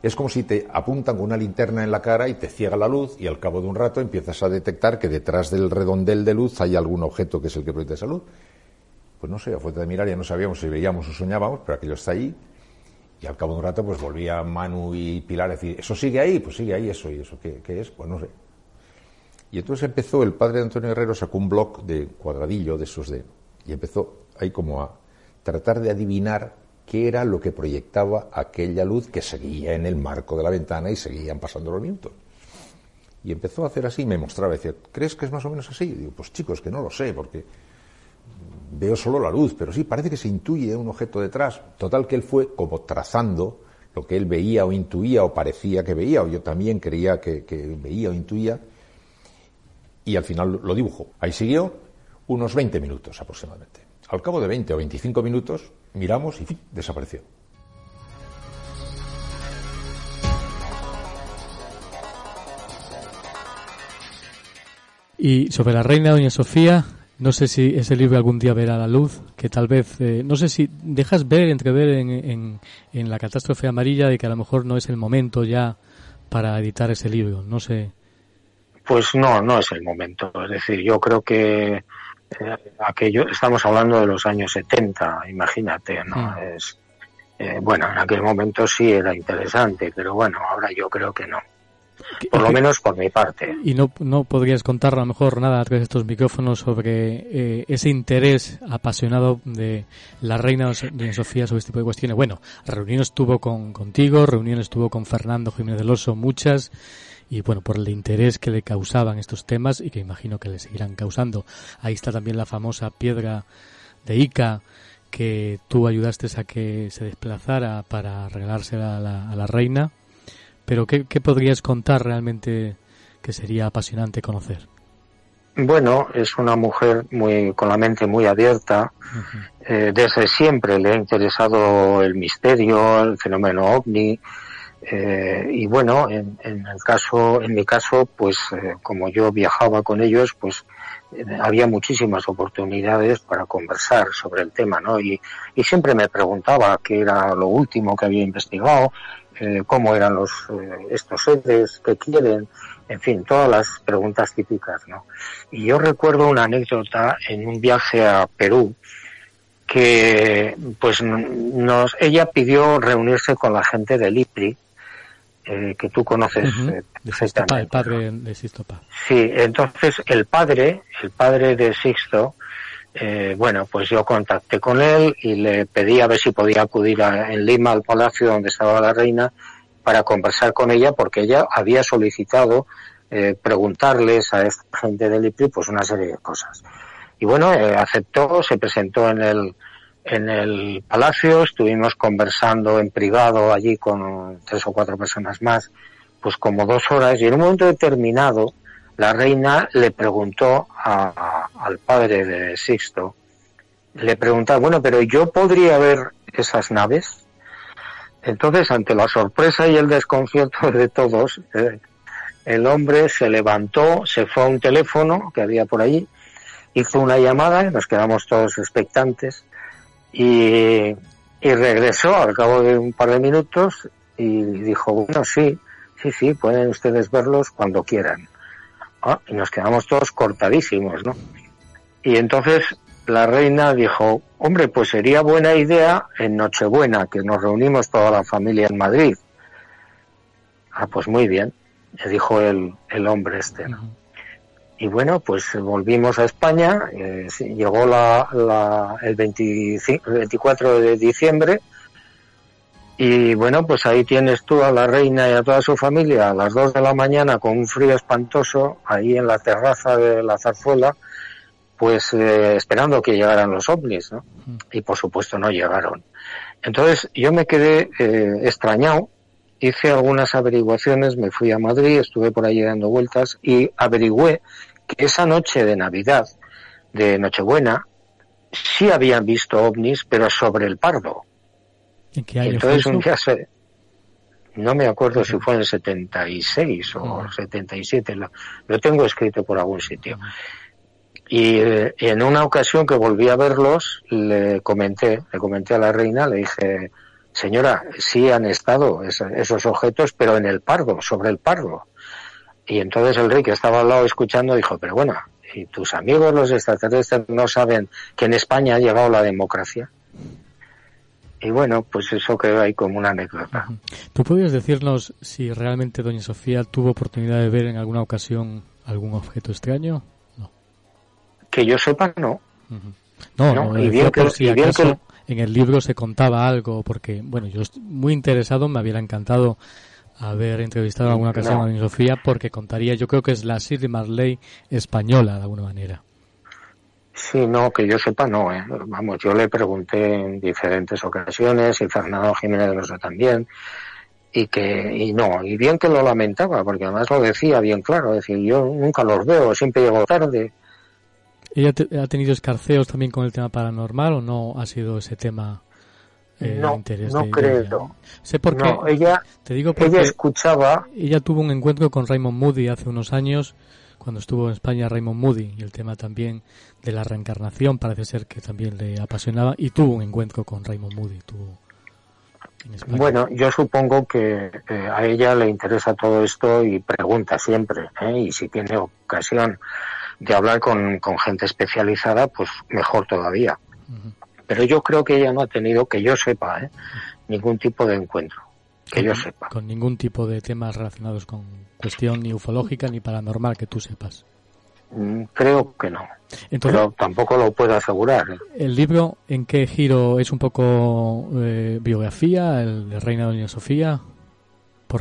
es como si te apuntan con una linterna en la cara y te ciega la luz y al cabo de un rato empiezas a detectar que detrás del redondel de luz hay algún objeto que es el que proyecta esa luz. Pues no sé, a fuente de mirar ya no sabíamos si veíamos o soñábamos, pero aquello está ahí. Y al cabo de un rato pues volvía Manu y Pilar a decir, ¿eso sigue ahí? Pues sigue ahí eso. ¿Y eso qué, qué es? Pues no sé. Y entonces empezó, el padre de Antonio Herrero sacó un bloc de cuadradillo de esos de... Y empezó ahí como a tratar de adivinar qué era lo que proyectaba aquella luz que seguía en el marco de la ventana y seguían pasando los minutos. Y empezó a hacer así, me mostraba, decía, ¿crees que es más o menos así? Y digo, pues chicos, que no lo sé, porque veo solo la luz, pero sí, parece que se intuye un objeto detrás. Total que él fue como trazando lo que él veía o intuía o parecía que veía, o yo también creía que, veía o intuía, y al final lo dibujó. Ahí siguió unos 20 minutos aproximadamente. Al cabo de 20 o 25 minutos, miramos y desapareció. Y sobre la reina Doña Sofía, no sé si ese libro algún día verá la luz, que tal vez, eh, no sé si dejas ver, entrever en, en, en, la catástrofe amarilla de que a lo mejor no es el momento ya para editar ese libro, no sé. Pues no, no es el momento. Es decir, yo creo que eh, aquello, estamos hablando de los años 70, imagínate, ¿no? Mm. Es, eh, bueno, en aquel momento sí era interesante, pero bueno, ahora yo creo que no. Por lo menos por mi parte. ¿Y no, no podrías contar a lo mejor nada a través de estos micrófonos sobre eh, ese interés apasionado de la reina Sofía sobre este tipo de cuestiones? Bueno, reuniones tuvo con, contigo, reuniones tuvo con Fernando Jiménez del Oso, muchas y bueno, por el interés que le causaban estos temas y que imagino que le seguirán causando. Ahí está también la famosa piedra de Ica que tú ayudaste a que se desplazara para regalársela a la, a la reina. Pero ¿qué, ¿qué, podrías contar realmente que sería apasionante conocer? Bueno, es una mujer muy con la mente muy abierta. eh, desde siempre le ha interesado el misterio, el fenómeno ovni, eh, y bueno, en, en, el caso, en mi caso, pues eh, como yo viajaba con ellos, pues había muchísimas oportunidades para conversar sobre el tema, ¿no? Y, y siempre me preguntaba qué era lo último que había investigado. Eh, cómo eran los eh, estos seres, qué quieren, en fin, todas las preguntas típicas, ¿no? Y yo recuerdo una anécdota en un viaje a Perú que, pues, nos, ella pidió reunirse con la gente del IPRI, eh, que tú conoces uh el padre de Sixto Sí, entonces el padre, el padre de Sixto, eh, bueno, pues yo contacté con él y le pedí a ver si podía acudir en Lima al palacio donde estaba la reina para conversar con ella porque ella había solicitado eh, preguntarles a esta gente del IPRI pues una serie de cosas. Y bueno, eh, aceptó, se presentó en el, en el palacio, estuvimos conversando en privado allí con tres o cuatro personas más, pues como dos horas y en un momento determinado la reina le preguntó al padre de Sixto, le preguntaba, bueno, pero yo podría ver esas naves. Entonces, ante la sorpresa y el desconcierto de todos, eh, el hombre se levantó, se fue a un teléfono que había por allí, hizo una llamada y nos quedamos todos expectantes y, y regresó al cabo de un par de minutos y dijo, bueno, sí, sí, sí, pueden ustedes verlos cuando quieran. Ah, y nos quedamos todos cortadísimos, ¿no? Y entonces la reina dijo, hombre, pues sería buena idea en Nochebuena, que nos reunimos toda la familia en Madrid. Ah, pues muy bien, le dijo el, el hombre este, ¿no? Y bueno, pues volvimos a España, eh, llegó la, la, el, 25, el 24 de diciembre, y bueno, pues ahí tienes tú a la reina y a toda su familia a las dos de la mañana con un frío espantoso ahí en la terraza de la zarzuela, pues eh, esperando que llegaran los ovnis, ¿no? Y por supuesto no llegaron. Entonces yo me quedé eh, extrañado, hice algunas averiguaciones, me fui a Madrid, estuve por ahí dando vueltas y averigüé que esa noche de Navidad, de Nochebuena, sí habían visto ovnis, pero sobre el Pardo. Entonces un día no me acuerdo si fue en el 76 o 77, lo, lo, tengo escrito por algún sitio. Y eh, en una ocasión que volví a verlos, le comenté, le comenté a la reina, le dije, señora, sí han estado esos objetos, pero en el Pardo, sobre el Pardo. Y entonces el rey que estaba al lado escuchando dijo, pero bueno, ¿y tus amigos los extraterrestres no saben que en España ha llegado la democracia? Y bueno, pues eso quedó ahí como una anécdota. ¿Tú podrías decirnos si realmente doña Sofía tuvo oportunidad de ver en alguna ocasión algún objeto extraño? No. Que yo sepa, no. No, no, y bien que, si acaso en el libro se contaba algo, porque, bueno, yo estoy muy interesado, me hubiera encantado haber entrevistado en alguna ocasión a doña Sofía, porque contaría, yo creo que es la Shirley Marley española, de alguna manera. Sí, no, que yo sepa, no. ¿eh? Vamos, yo le pregunté en diferentes ocasiones y Fernando Jiménez lo sé también y que y no y bien que lo lamentaba porque además lo decía bien claro, es decir, yo nunca los veo, siempre llego tarde. ¿Ella ha tenido escarceos también con el tema paranormal o no ha sido ese tema eh, no, interés no creo. Sé por qué. ella, te digo porque ella escuchaba. Ella tuvo un encuentro con Raymond Moody hace unos años cuando estuvo en España Raymond Moody y el tema también de la reencarnación parece ser que también le apasionaba y tuvo un encuentro con Raymond Moody. Tuvo bueno, yo supongo que eh, a ella le interesa todo esto y pregunta siempre, ¿eh? y si tiene ocasión de hablar con, gente especializada, pues mejor todavía. Pero yo creo que ella no ha tenido, que yo sepa, ¿eh? ningún tipo de encuentro, que yo sepa. Con ningún tipo de temas relacionados con cuestión ni ufológica ni paranormal que tú sepas. Mm, creo que no. pero tampoco lo puedo asegurar. ¿El libro en qué giro es un poco eh, biografía, el de Reina Doña Sofía?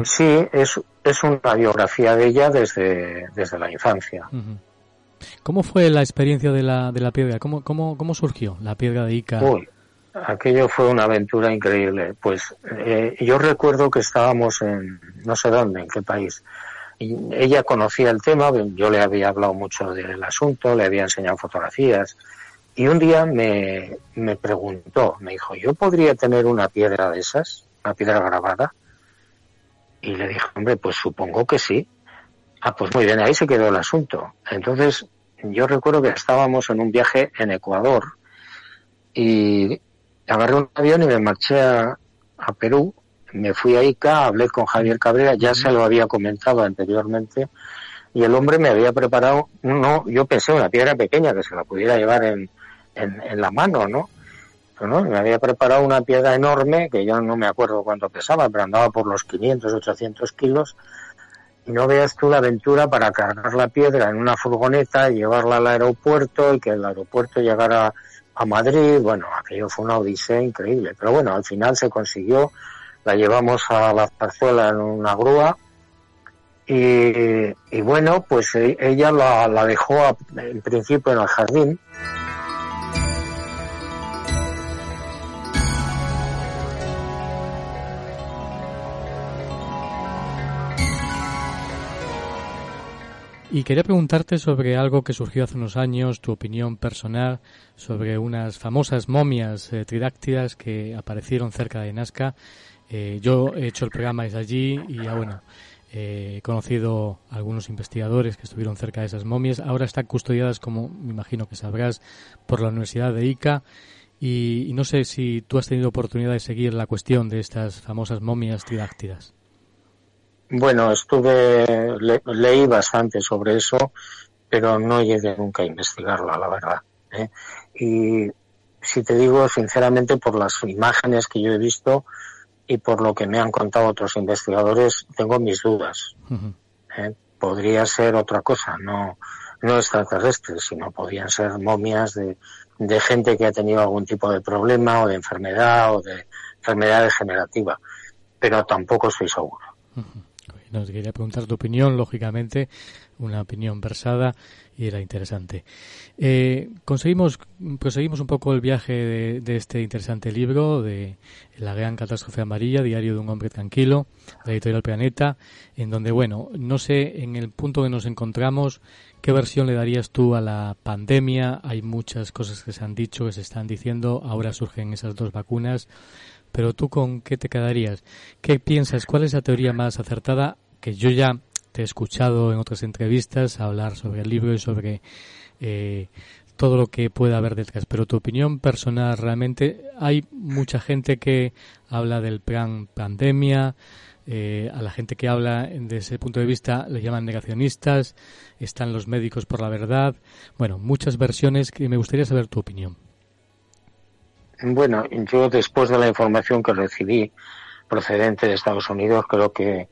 Sí, es, es una biografía de ella desde, desde la infancia. ¿Cómo fue la experiencia de la, de la piedra? ¿Cómo, cómo, cómo surgió la piedra de Ica? Uy, aquello fue una aventura increíble. Pues eh, yo recuerdo que estábamos en no sé dónde, en qué país, ella conocía el tema, yo le había hablado mucho del asunto, le había enseñado fotografías y un día me, me preguntó, me dijo, ¿yo podría tener una piedra de esas, una piedra grabada? Y le dije, hombre, pues supongo que sí. Ah, pues muy bien, ahí se quedó el asunto. Entonces, yo recuerdo que estábamos en un viaje en Ecuador y agarré un avión y me marché a, a Perú me fui a Ica, hablé con Javier Cabrera, ya se lo había comentado anteriormente, y el hombre me había preparado, no, yo pensé una piedra pequeña que se la pudiera llevar en, en, la mano, ¿no? Pero no, me había preparado una piedra enorme, que yo no me acuerdo cuánto pesaba, pero andaba por los 500, 800 kilos, y no veas tú la aventura para cargar la piedra en una furgoneta llevarla al aeropuerto y que el aeropuerto llegara a Madrid. Bueno, aquello fue una odisea increíble. Pero bueno, al final se consiguió. La llevamos a la parcela en una grúa y, bueno, pues e, ella la, la dejó en principio en el jardín Y quería preguntarte sobre algo que surgió hace unos años, tu opinión personal sobre unas famosas momias eh, tridáctidas que aparecieron cerca de Nazca. Eh, yo he hecho el programa es allí y ya bueno, eh, he conocido a algunos investigadores que estuvieron cerca de esas momias. Ahora están custodiadas, como me imagino que sabrás, por la Universidad de Ica. Y, y no sé si tú has tenido oportunidad de seguir la cuestión de estas famosas momias tridáctidas. Bueno, estuve, leí bastante sobre eso, pero no llegué nunca a investigarla, la verdad. ¿eh? Y si te digo sinceramente, por las imágenes que yo he visto y por lo que me han contado otros investigadores, tengo mis dudas. ¿eh? Podría ser otra cosa, no, no extraterrestres, sino podrían ser momias de, de gente que ha tenido algún tipo de problema o de enfermedad o de enfermedad degenerativa, pero tampoco estoy seguro. Nos quería preguntar tu opinión, lógicamente, una opinión versada y era interesante. Eh, conseguimos, proseguimos un poco el viaje de, este interesante libro de La gran catástrofe amarilla, Diario de un hombre tranquilo, de Editorial Planeta, en donde, bueno, no sé, en el punto que nos encontramos, ¿qué versión le darías tú a la pandemia? Hay muchas cosas que se han dicho, que se están diciendo, ahora surgen esas dos vacunas pero tú con qué te quedarías? ¿Qué piensas? ¿Cuál es la teoría más acertada? Que yo ya te he escuchado en otras entrevistas hablar sobre el libro y sobre eh, todo lo que pueda haber detrás. Pero tu opinión personal, realmente hay mucha gente que habla del plan pandemia, eh, a la gente que habla desde ese punto de vista le llaman negacionistas, están los médicos por la verdad. Bueno, muchas versiones que me gustaría saber tu opinión. Bueno, yo después de la información que recibí procedente de Estados Unidos, creo que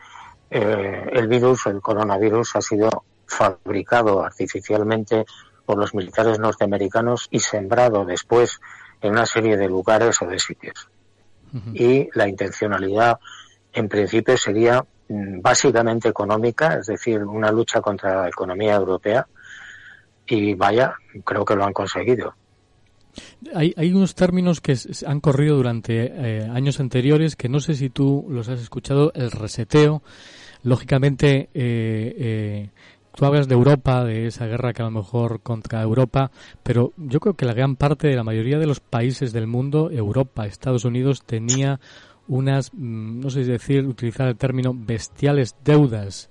eh, el virus, el coronavirus, ha sido fabricado artificialmente por los militares norteamericanos y sembrado después en una serie de lugares o de sitios. Y la intencionalidad, en principio, sería mm, básicamente económica, es decir, una lucha contra la economía europea. Y vaya, creo que lo han conseguido. Hay, hay unos términos que han corrido durante eh, años anteriores que no sé si tú los has escuchado, el reseteo. Lógicamente, eh, eh, tú hablas de Europa, de esa guerra que a lo mejor contra Europa, pero yo creo que la gran parte de la mayoría de los países del mundo, Europa, Estados Unidos, tenía unas, mm, no sé si decir, utilizar el término bestiales deudas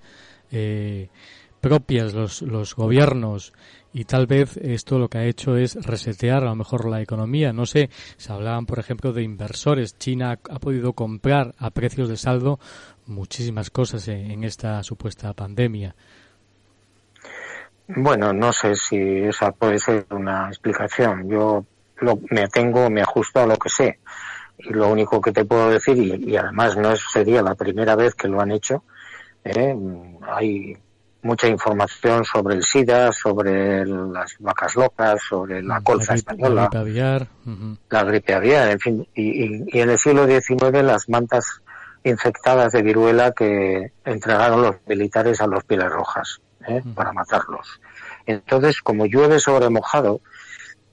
propias, los, los gobiernos y tal vez esto lo que ha hecho es resetear a lo mejor la economía. No sé, se hablaban, por ejemplo, de inversores. China ha podido comprar a precios de saldo muchísimas cosas en, esta supuesta pandemia. Bueno, no sé si esa puede ser una explicación. Yo me tengo, me ajusto a lo que sé. Y lo único que te puedo decir, y, además no sería la primera vez que lo han hecho, ¿eh? hay mucha información sobre el SIDA, sobre las vacas locas, sobre la colza española, la gripe aviar, la gripe aviar, en fin, y, en el siglo XIX las mantas infectadas de viruela que entregaron los militares a los pieles rojas ¿eh? para matarlos. Entonces, como llueve sobre mojado,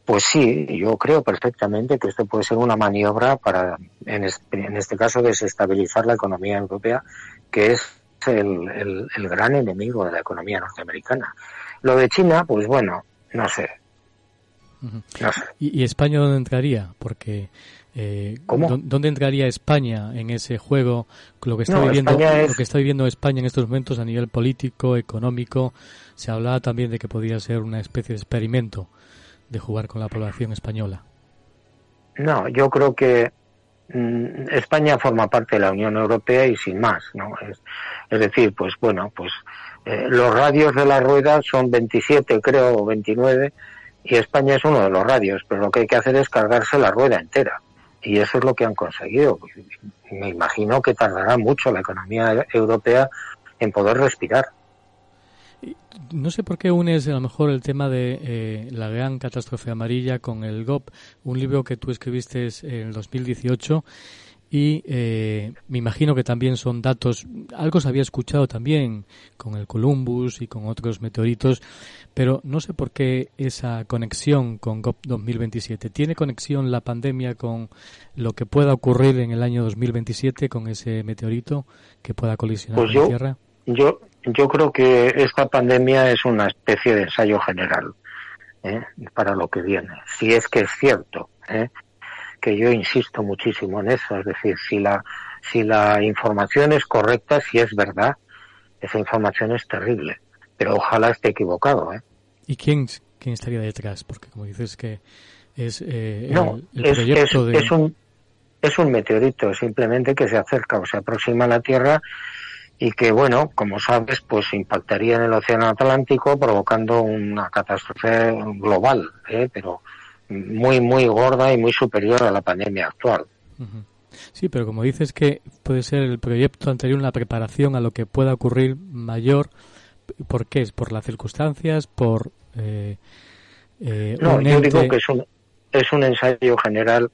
pues sí, yo creo perfectamente que esto puede ser una maniobra para, en en este caso, desestabilizar la economía europea, que es el, el, gran enemigo de la economía norteamericana. Lo de China, pues bueno, no sé. ¿Y, España dónde entraría? Porque eh, ¿Dónde entraría España en ese juego? Lo que, está viviendo, lo que está viviendo España en estos momentos a nivel político, económico, se hablaba también de que podía ser una especie de experimento de jugar con la población española. No, yo creo que España forma parte de la Unión Europea y sin más, ¿no? Es, es decir, pues bueno, pues eh, los radios de la rueda son 27, creo, o 29, y España es uno de los radios, pero lo que hay que hacer es cargarse la rueda entera. Y eso es lo que han conseguido. Me imagino que tardará mucho la economía europea en poder respirar. No sé por qué unes a lo mejor el tema de eh, la gran catástrofe amarilla con el GOP, un libro que tú escribiste en el 2018 y eh, me imagino que también son datos, algo se había escuchado también con el Columbus y con otros meteoritos, pero no sé por qué esa conexión con GOP 2027. ¿Tiene conexión la pandemia con lo que pueda ocurrir en el año 2027 con ese meteorito que pueda colisionar pues con la Tierra? Yo, yo creo que esta pandemia es una especie de ensayo general ¿eh? para lo que viene, si es que es cierto. ¿eh? que yo insisto muchísimo en eso, es decir, si la, si la información es correcta, si es verdad, esa información es terrible, pero ojalá esté equivocado. ¿eh? ¿Y quién, quién estaría detrás? Porque como dices que es eh, no, el, es, proyecto es, de... es, un, es un meteorito simplemente que se acerca o se aproxima a la Tierra y que, bueno, como sabes, pues impactaría en el Océano Atlántico provocando una catástrofe global, ¿eh? pero muy, muy gorda y muy superior a la pandemia actual. Sí, pero como dices que puede ser el proyecto anterior una preparación a lo que pueda ocurrir mayor, ¿por qué? ¿Es por las circunstancias? ¿Por...? Eh, eh, no, un yo ente- digo que es un, es un ensayo general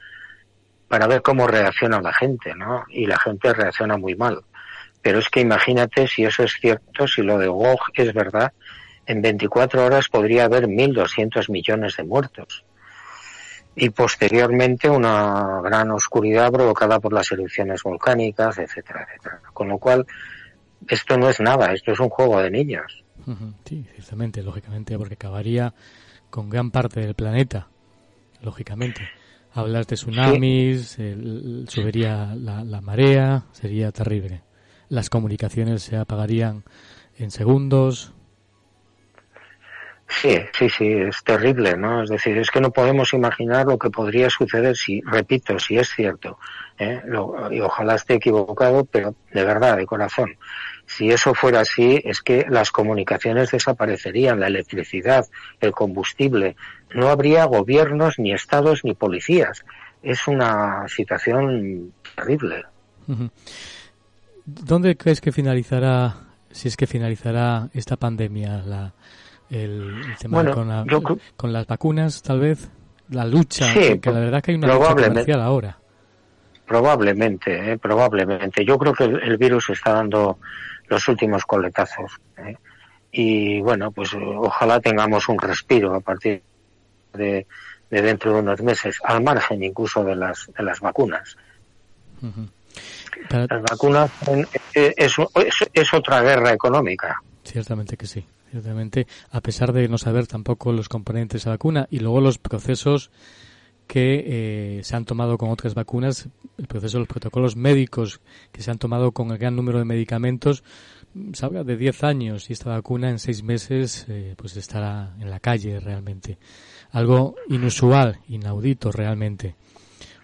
para ver cómo reacciona la gente, ¿no? Y la gente reacciona muy mal. Pero es que imagínate si eso es cierto, si lo de Gog es verdad, en 24 horas podría haber 1.200 millones de muertos. Y posteriormente una gran oscuridad provocada por las erupciones volcánicas, etcétera, etcétera. Con lo cual, esto no es nada, esto es un juego de niños. Sí, ciertamente, lógicamente, porque acabaría con gran parte del planeta, lógicamente. Hablas de tsunamis, el- subiría la, la marea, sería terrible. Las comunicaciones se apagarían en segundos. Sí, sí, sí, es terrible, ¿no? Es decir, es que no podemos imaginar lo que podría suceder si, repito, si es cierto, ¿eh? Lo- y ojalá esté equivocado, pero de verdad, de corazón. Si eso fuera así, es que las comunicaciones desaparecerían, la electricidad, el combustible, no habría gobiernos, ni estados, ni policías. Es una situación terrible. ¿Dónde crees que finalizará, si es que finalizará esta pandemia, la, el, el tema Bueno, con, la- yo con las vacunas, tal vez? La lucha, Sí, que, la verdad que hay una lucha comercial ahora. Probablemente, ¿eh? probablemente. Yo creo que el, el virus está dando los últimos coletazos. ¿eh? Y bueno, pues ojalá tengamos un respiro a partir de, de dentro de unos meses, al margen incluso de las, de las vacunas. Para- Las vacunas eh, es, es, es otra guerra económica. Ciertamente que sí. Ciertamente, a pesar de no saber tampoco los componentes de la vacuna y luego los procesos que eh, se han tomado con otras vacunas, el proceso, los protocolos médicos que se han tomado con el gran número de medicamentos, se habla de 10 años y esta vacuna en 6 meses eh, pues estará en la calle realmente. Algo inusual, inaudito realmente.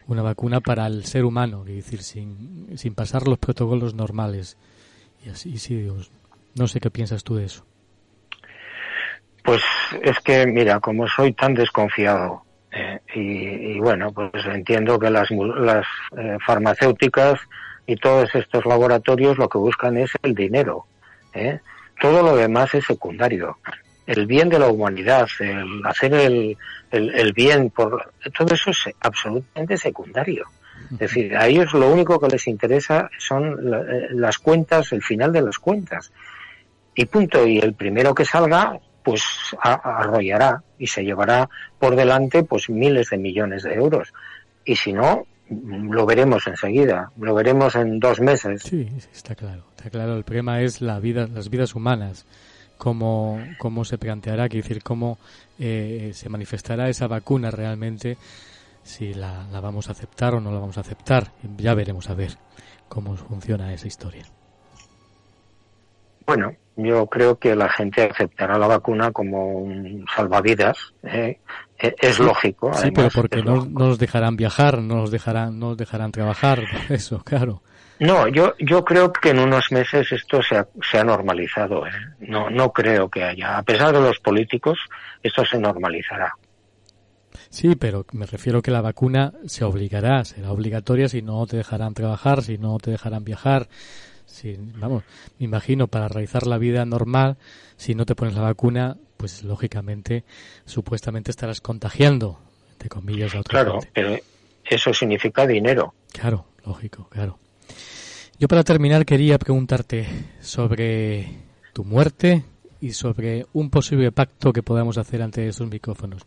Una vacuna para el ser humano, es decir, sin, sin pasar los protocolos normales. Y así, sí, Dios. No sé qué piensas tú de eso. Pues es que, mira, como soy tan desconfiado, eh, y, bueno, pues entiendo que las, las eh, farmacéuticas y todos estos laboratorios lo que buscan es el dinero. ¿eh? Todo lo demás es secundario. El bien de la humanidad, el hacer el, el, el bien por todo eso es absolutamente secundario. Es decir, a ellos lo único que les interesa son la- eh, las cuentas, el final de las cuentas. Y punto. Y el primero que salga, pues a- arrollará y se llevará por delante pues miles de millones de euros. Y si no, lo veremos enseguida, lo veremos en dos meses. Sí, sí, está claro. Está claro. El problema es la vida, las vidas humanas. Cómo, cómo se planteará, quiere decir, cómo eh, se manifestará esa vacuna realmente, si la, la vamos a aceptar o no la vamos a aceptar. Ya veremos a ver cómo funciona esa historia. Bueno, yo creo que la gente aceptará la vacuna como un salvavidas, ¿eh? e, es lógico. Sí, pero porque no, nos dejarán viajar, no nos dejarán, no nos dejarán trabajar, eso, claro. No, yo, yo creo que en unos meses esto se ha, se ha normalizado. ¿eh? No, no creo que haya. A pesar de los políticos, esto se normalizará. Sí, pero me refiero que la vacuna se obligará, será obligatoria si no te dejarán trabajar, si no te dejarán viajar. Si, vamos, me imagino para realizar la vida normal, si no te pones la vacuna, pues lógicamente, supuestamente estarás contagiando, entre comillas, a otra Claro, pero eso significa dinero. Claro, lógico, claro. Yo para terminar quería preguntarte sobre tu muerte y sobre un posible pacto que podamos hacer ante esos micrófonos.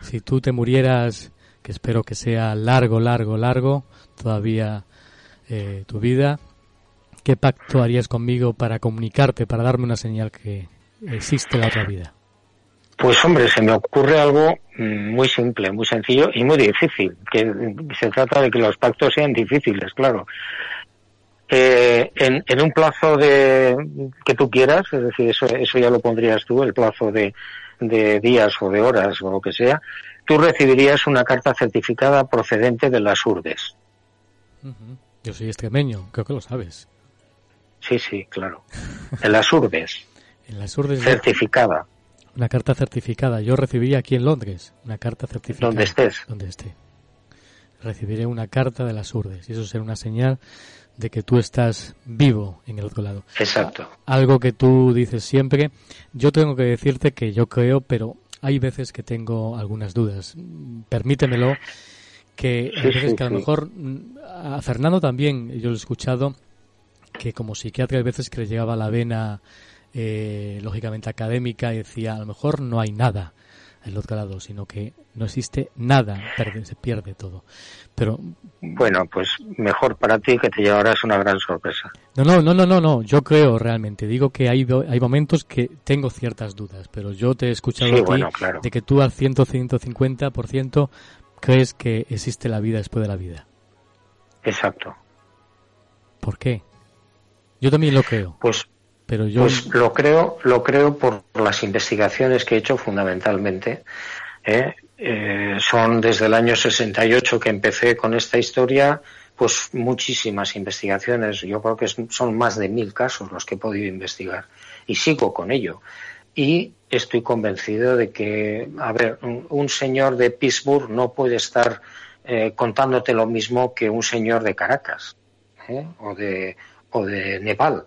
Si tú te murieras, que espero que sea largo, largo, largo, todavía eh, tu vida, ¿qué pacto harías conmigo para comunicarte, para darme una señal que existe la otra vida? Pues hombre, se me ocurre algo mm, muy simple, muy sencillo y muy difícil, que se trata de que los pactos sean difíciles, claro. Eh, en, en, un plazo de que tú quieras, es decir, eso, eso ya lo pondrías tú, el plazo de, de días o de horas o lo que sea, tú recibirías una carta certificada procedente de las urdes. Yo soy extremeño, creo que lo sabes. Sí, sí, claro. En las urdes. en las urdes. Certificada. Una carta certificada. Yo recibí aquí en Londres una carta certificada. Donde estés. Donde esté. Recibiré una carta de las urdes. Y eso será una señal de que tú estás vivo en el otro lado. Exacto. Algo que tú dices siempre. Yo tengo que decirte que yo creo, pero hay veces que tengo algunas dudas. Permítemelo que hay veces que a lo mejor a Fernando también yo lo he escuchado que como psiquiatra hay veces que le llegaba la vena eh, lógicamente académica y decía a lo mejor no hay nada el otro lado, sino que no existe nada, se pierde todo. Pero bueno, pues mejor para ti que te llevarás una gran sorpresa. No, no, no, no, no, no. Yo creo realmente. Digo que hay, hay momentos que tengo ciertas dudas, pero yo te he escuchado de que tú al 100, 150% crees que existe la vida después de la vida. Exacto. ¿Por qué? Yo también lo creo. Pues Pues lo creo, lo creo por las investigaciones que he hecho fundamentalmente. ¿eh? Eh, son desde el año 68 que empecé con esta historia, pues muchísimas investigaciones. Yo creo que son más de mil casos los que he podido investigar y sigo con ello. Y estoy convencido de que, a ver, un, señor de Pittsburgh no puede estar eh, contándote lo mismo que un señor de Caracas o de Nepal.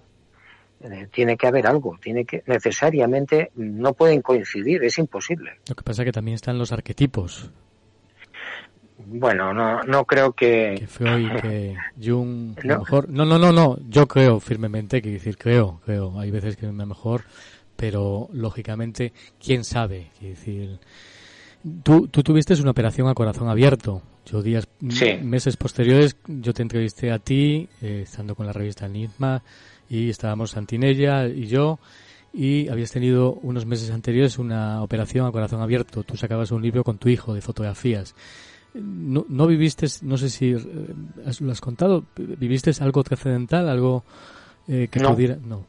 Eh, tiene que haber algo, tiene que necesariamente no pueden coincidir, es imposible. Lo que pasa es que también están los arquetipos. Bueno, no, no creo que... Que Freud, que Jung, no. mejor... No, no, no, no, yo creo firmemente, que decir, creo, creo, hay veces que me mejor, pero lógicamente, ¿quién sabe? decir, tú, tú tuviste una operación a corazón abierto, yo días, meses posteriores, yo te entrevisté a ti, eh, estando con la revista Enigma, y estábamos Santinella y yo y habías tenido unos meses anteriores una operación a corazón abierto. Tú sacabas un libro con tu hijo de fotografías. No, no viviste, no sé si eh, lo has contado, viviste algo trascendental, algo eh, que pudiera. No.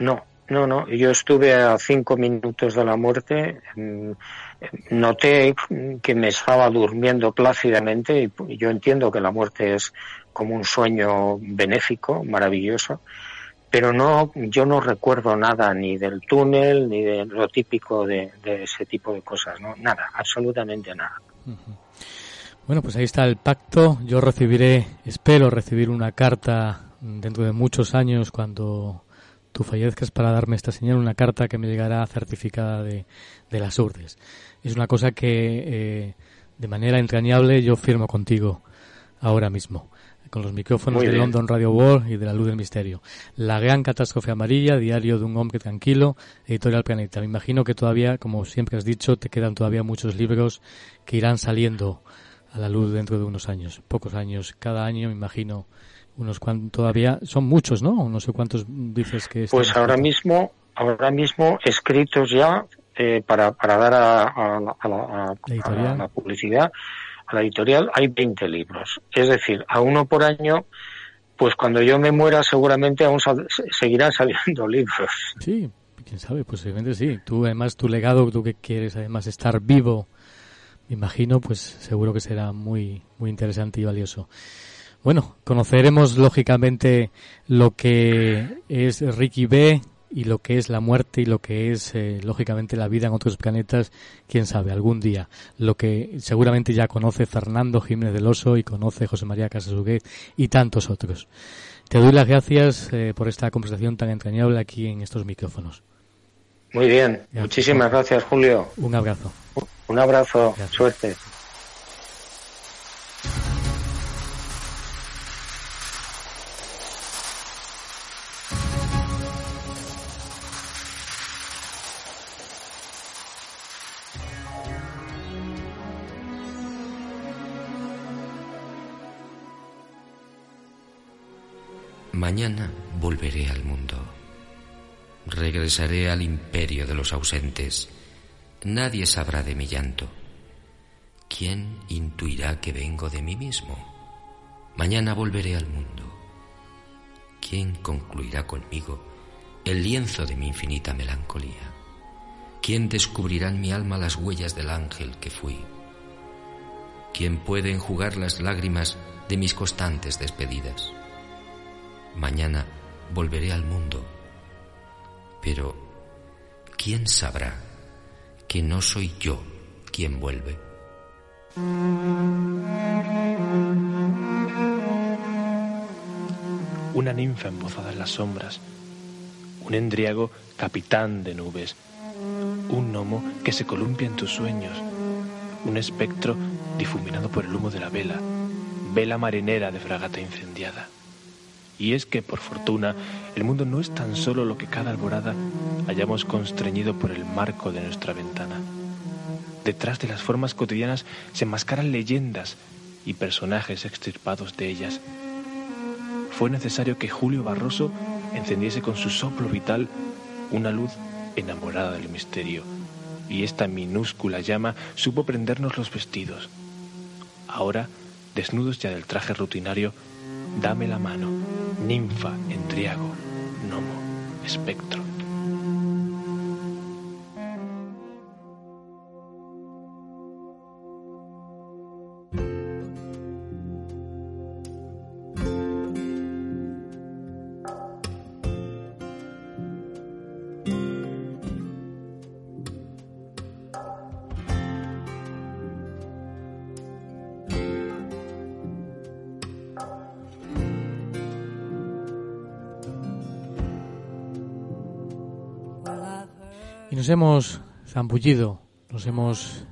No, no, no. Yo estuve a cinco minutos de la muerte. Mm, noté que me estaba durmiendo plácidamente y yo entiendo que la muerte es como un sueño benéfico, maravilloso, pero no, yo no recuerdo nada ni del túnel ni de lo típico de, ese tipo de cosas, no, nada, absolutamente nada. Bueno, pues ahí está el pacto. Yo recibiré, espero recibir una carta dentro de muchos años cuando tú fallezcas para darme esta señal, una carta que me llegará certificada de, de las urdes. Es una cosa que eh, de manera entrañable yo firmo contigo ahora mismo con los micrófonos de London Radio World y de La Luz del Misterio. La Gran Catástrofe Amarilla, Diario de un Hombre Tranquilo, Editorial Planeta. Me imagino que todavía, como siempre has dicho, te quedan todavía muchos libros que irán saliendo a la luz dentro de unos años, pocos años. Cada año, me imagino, unos cuantos todavía, son muchos, ¿no? No sé cuántos dices que... Pues ahora mismo, ahora mismo escritos ya eh, para, para dar a, la publicidad a la editorial hay 20 libros. Es decir, a uno por año, pues cuando yo me muera seguramente aún seguirán saliendo libros. Sí, quién sabe, posiblemente sí. Tú además tu legado, tú que quieres además estar vivo imagino, pues seguro que será muy, muy interesante y valioso. Bueno, conoceremos lógicamente lo que es Ricky B y lo que es la muerte y lo que es eh, lógicamente la vida en otros planetas, quién sabe, algún día. Lo que seguramente ya conoce Fernando Jiménez del Oso y conoce José María Casasuguet y tantos otros. Te doy las gracias eh, por esta conversación tan entrañable aquí en estos micrófonos. Muy bien, muchísimas gracias Julio. Un abrazo. Un abrazo, suerte. Mañana volveré al mundo. Regresaré al imperio de los ausentes. Nadie sabrá de mi llanto. ¿Quién intuirá que vengo de mí mismo? Mañana volveré al mundo. ¿Quién concluirá conmigo el lienzo de mi infinita melancolía? ¿Quién descubrirá en mi alma las huellas del ángel que fui? ¿Quién puede enjugar las lágrimas de mis constantes despedidas? Mañana volveré al mundo. Pero, ¿quién sabrá que no soy yo quien vuelve? Una ninfa embozada en las sombras, un endriago capitán de nubes, un gnomo que se columpia en tus sueños, un espectro difuminado por el humo de la vela, vela marinera de fragata incendiada. Y es que, por fortuna, el mundo no es tan solo lo que cada alborada hayamos constreñido por el marco de nuestra ventana. Detrás de las formas cotidianas se enmascaran leyendas y personajes extirpados de ellas. Fue necesario que Julio Barroso encendiese con su soplo vital una luz enamorada del misterio, y esta minúscula llama supo prendernos los vestidos. Ahora, desnudos ya del traje rutinario, dame la mano ninfa, entriago, gnomo, espectro. Nos hemos zambullido, nos hemos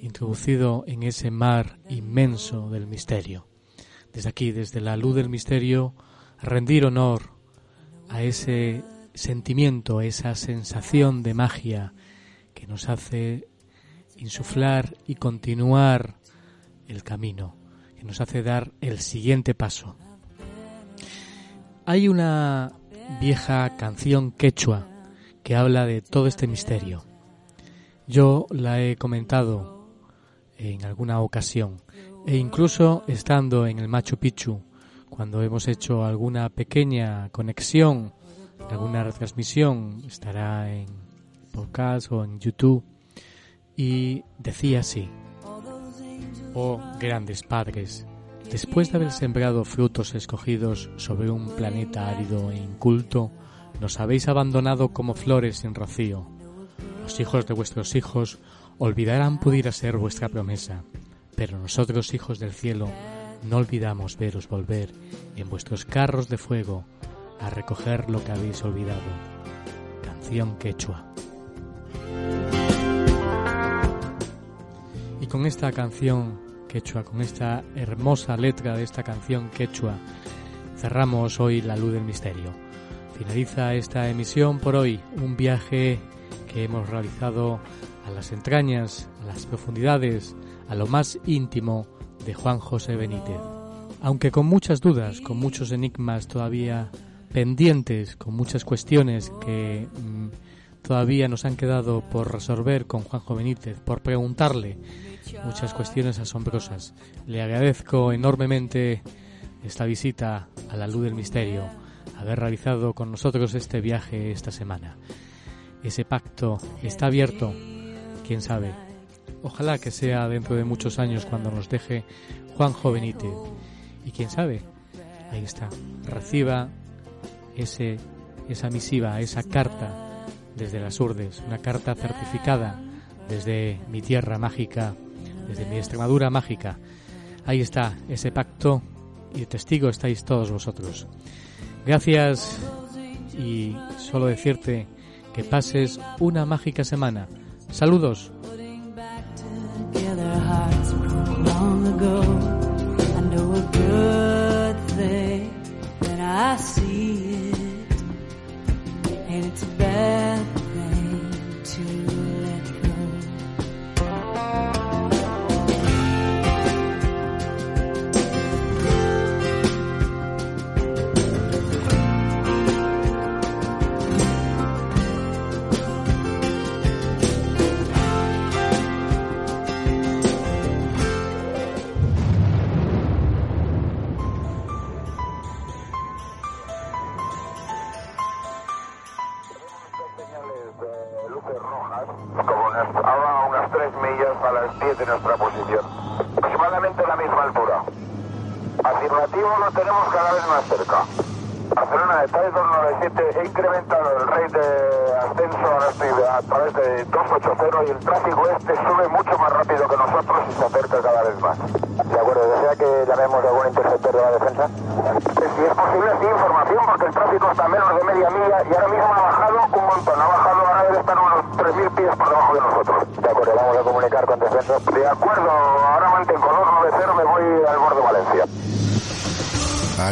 introducido en ese mar inmenso del misterio. Desde aquí, desde la luz del misterio, rendir honor a ese sentimiento, esa sensación de magia que nos hace insuflar y continuar el camino, que nos hace dar el siguiente paso. Hay una vieja canción quechua que habla de todo este misterio. Yo la he comentado en alguna ocasión e incluso estando en el Machu Picchu, cuando hemos hecho alguna pequeña conexión, alguna retransmisión, estará en podcast o en YouTube, y decía así, oh grandes padres, después de haber sembrado frutos escogidos sobre un planeta árido e inculto, nos habéis abandonado como flores sin rocío. Los hijos de vuestros hijos olvidarán pudiera ser vuestra promesa, pero nosotros, hijos del cielo, no olvidamos veros volver en vuestros carros de fuego a recoger lo que habéis olvidado. Canción quechua. Y con esta canción quechua, con esta hermosa letra de esta canción quechua, cerramos hoy la luz del misterio. Finaliza esta emisión por hoy, un viaje que hemos realizado a las entrañas, a las profundidades, a lo más íntimo de Juan José Benítez. Aunque con muchas dudas, con muchos enigmas todavía pendientes, con muchas cuestiones que mm, todavía nos han quedado por resolver con Juanjo Benítez, por preguntarle muchas cuestiones asombrosas. Le agradezco enormemente esta visita a la luz del misterio haber realizado con nosotros este viaje esta semana. Ese pacto está abierto, quién sabe. ojalá que sea dentro de muchos años cuando nos deje Juan Jovenite. Y quién sabe, ahí está, reciba ese, esa misiva, esa carta desde las urdes, una carta certificada desde mi tierra mágica, desde mi Extremadura mágica. Ahí está ese pacto y testigo estáis todos vosotros. Gracias y solo decirte que pases una mágica semana. Saludos.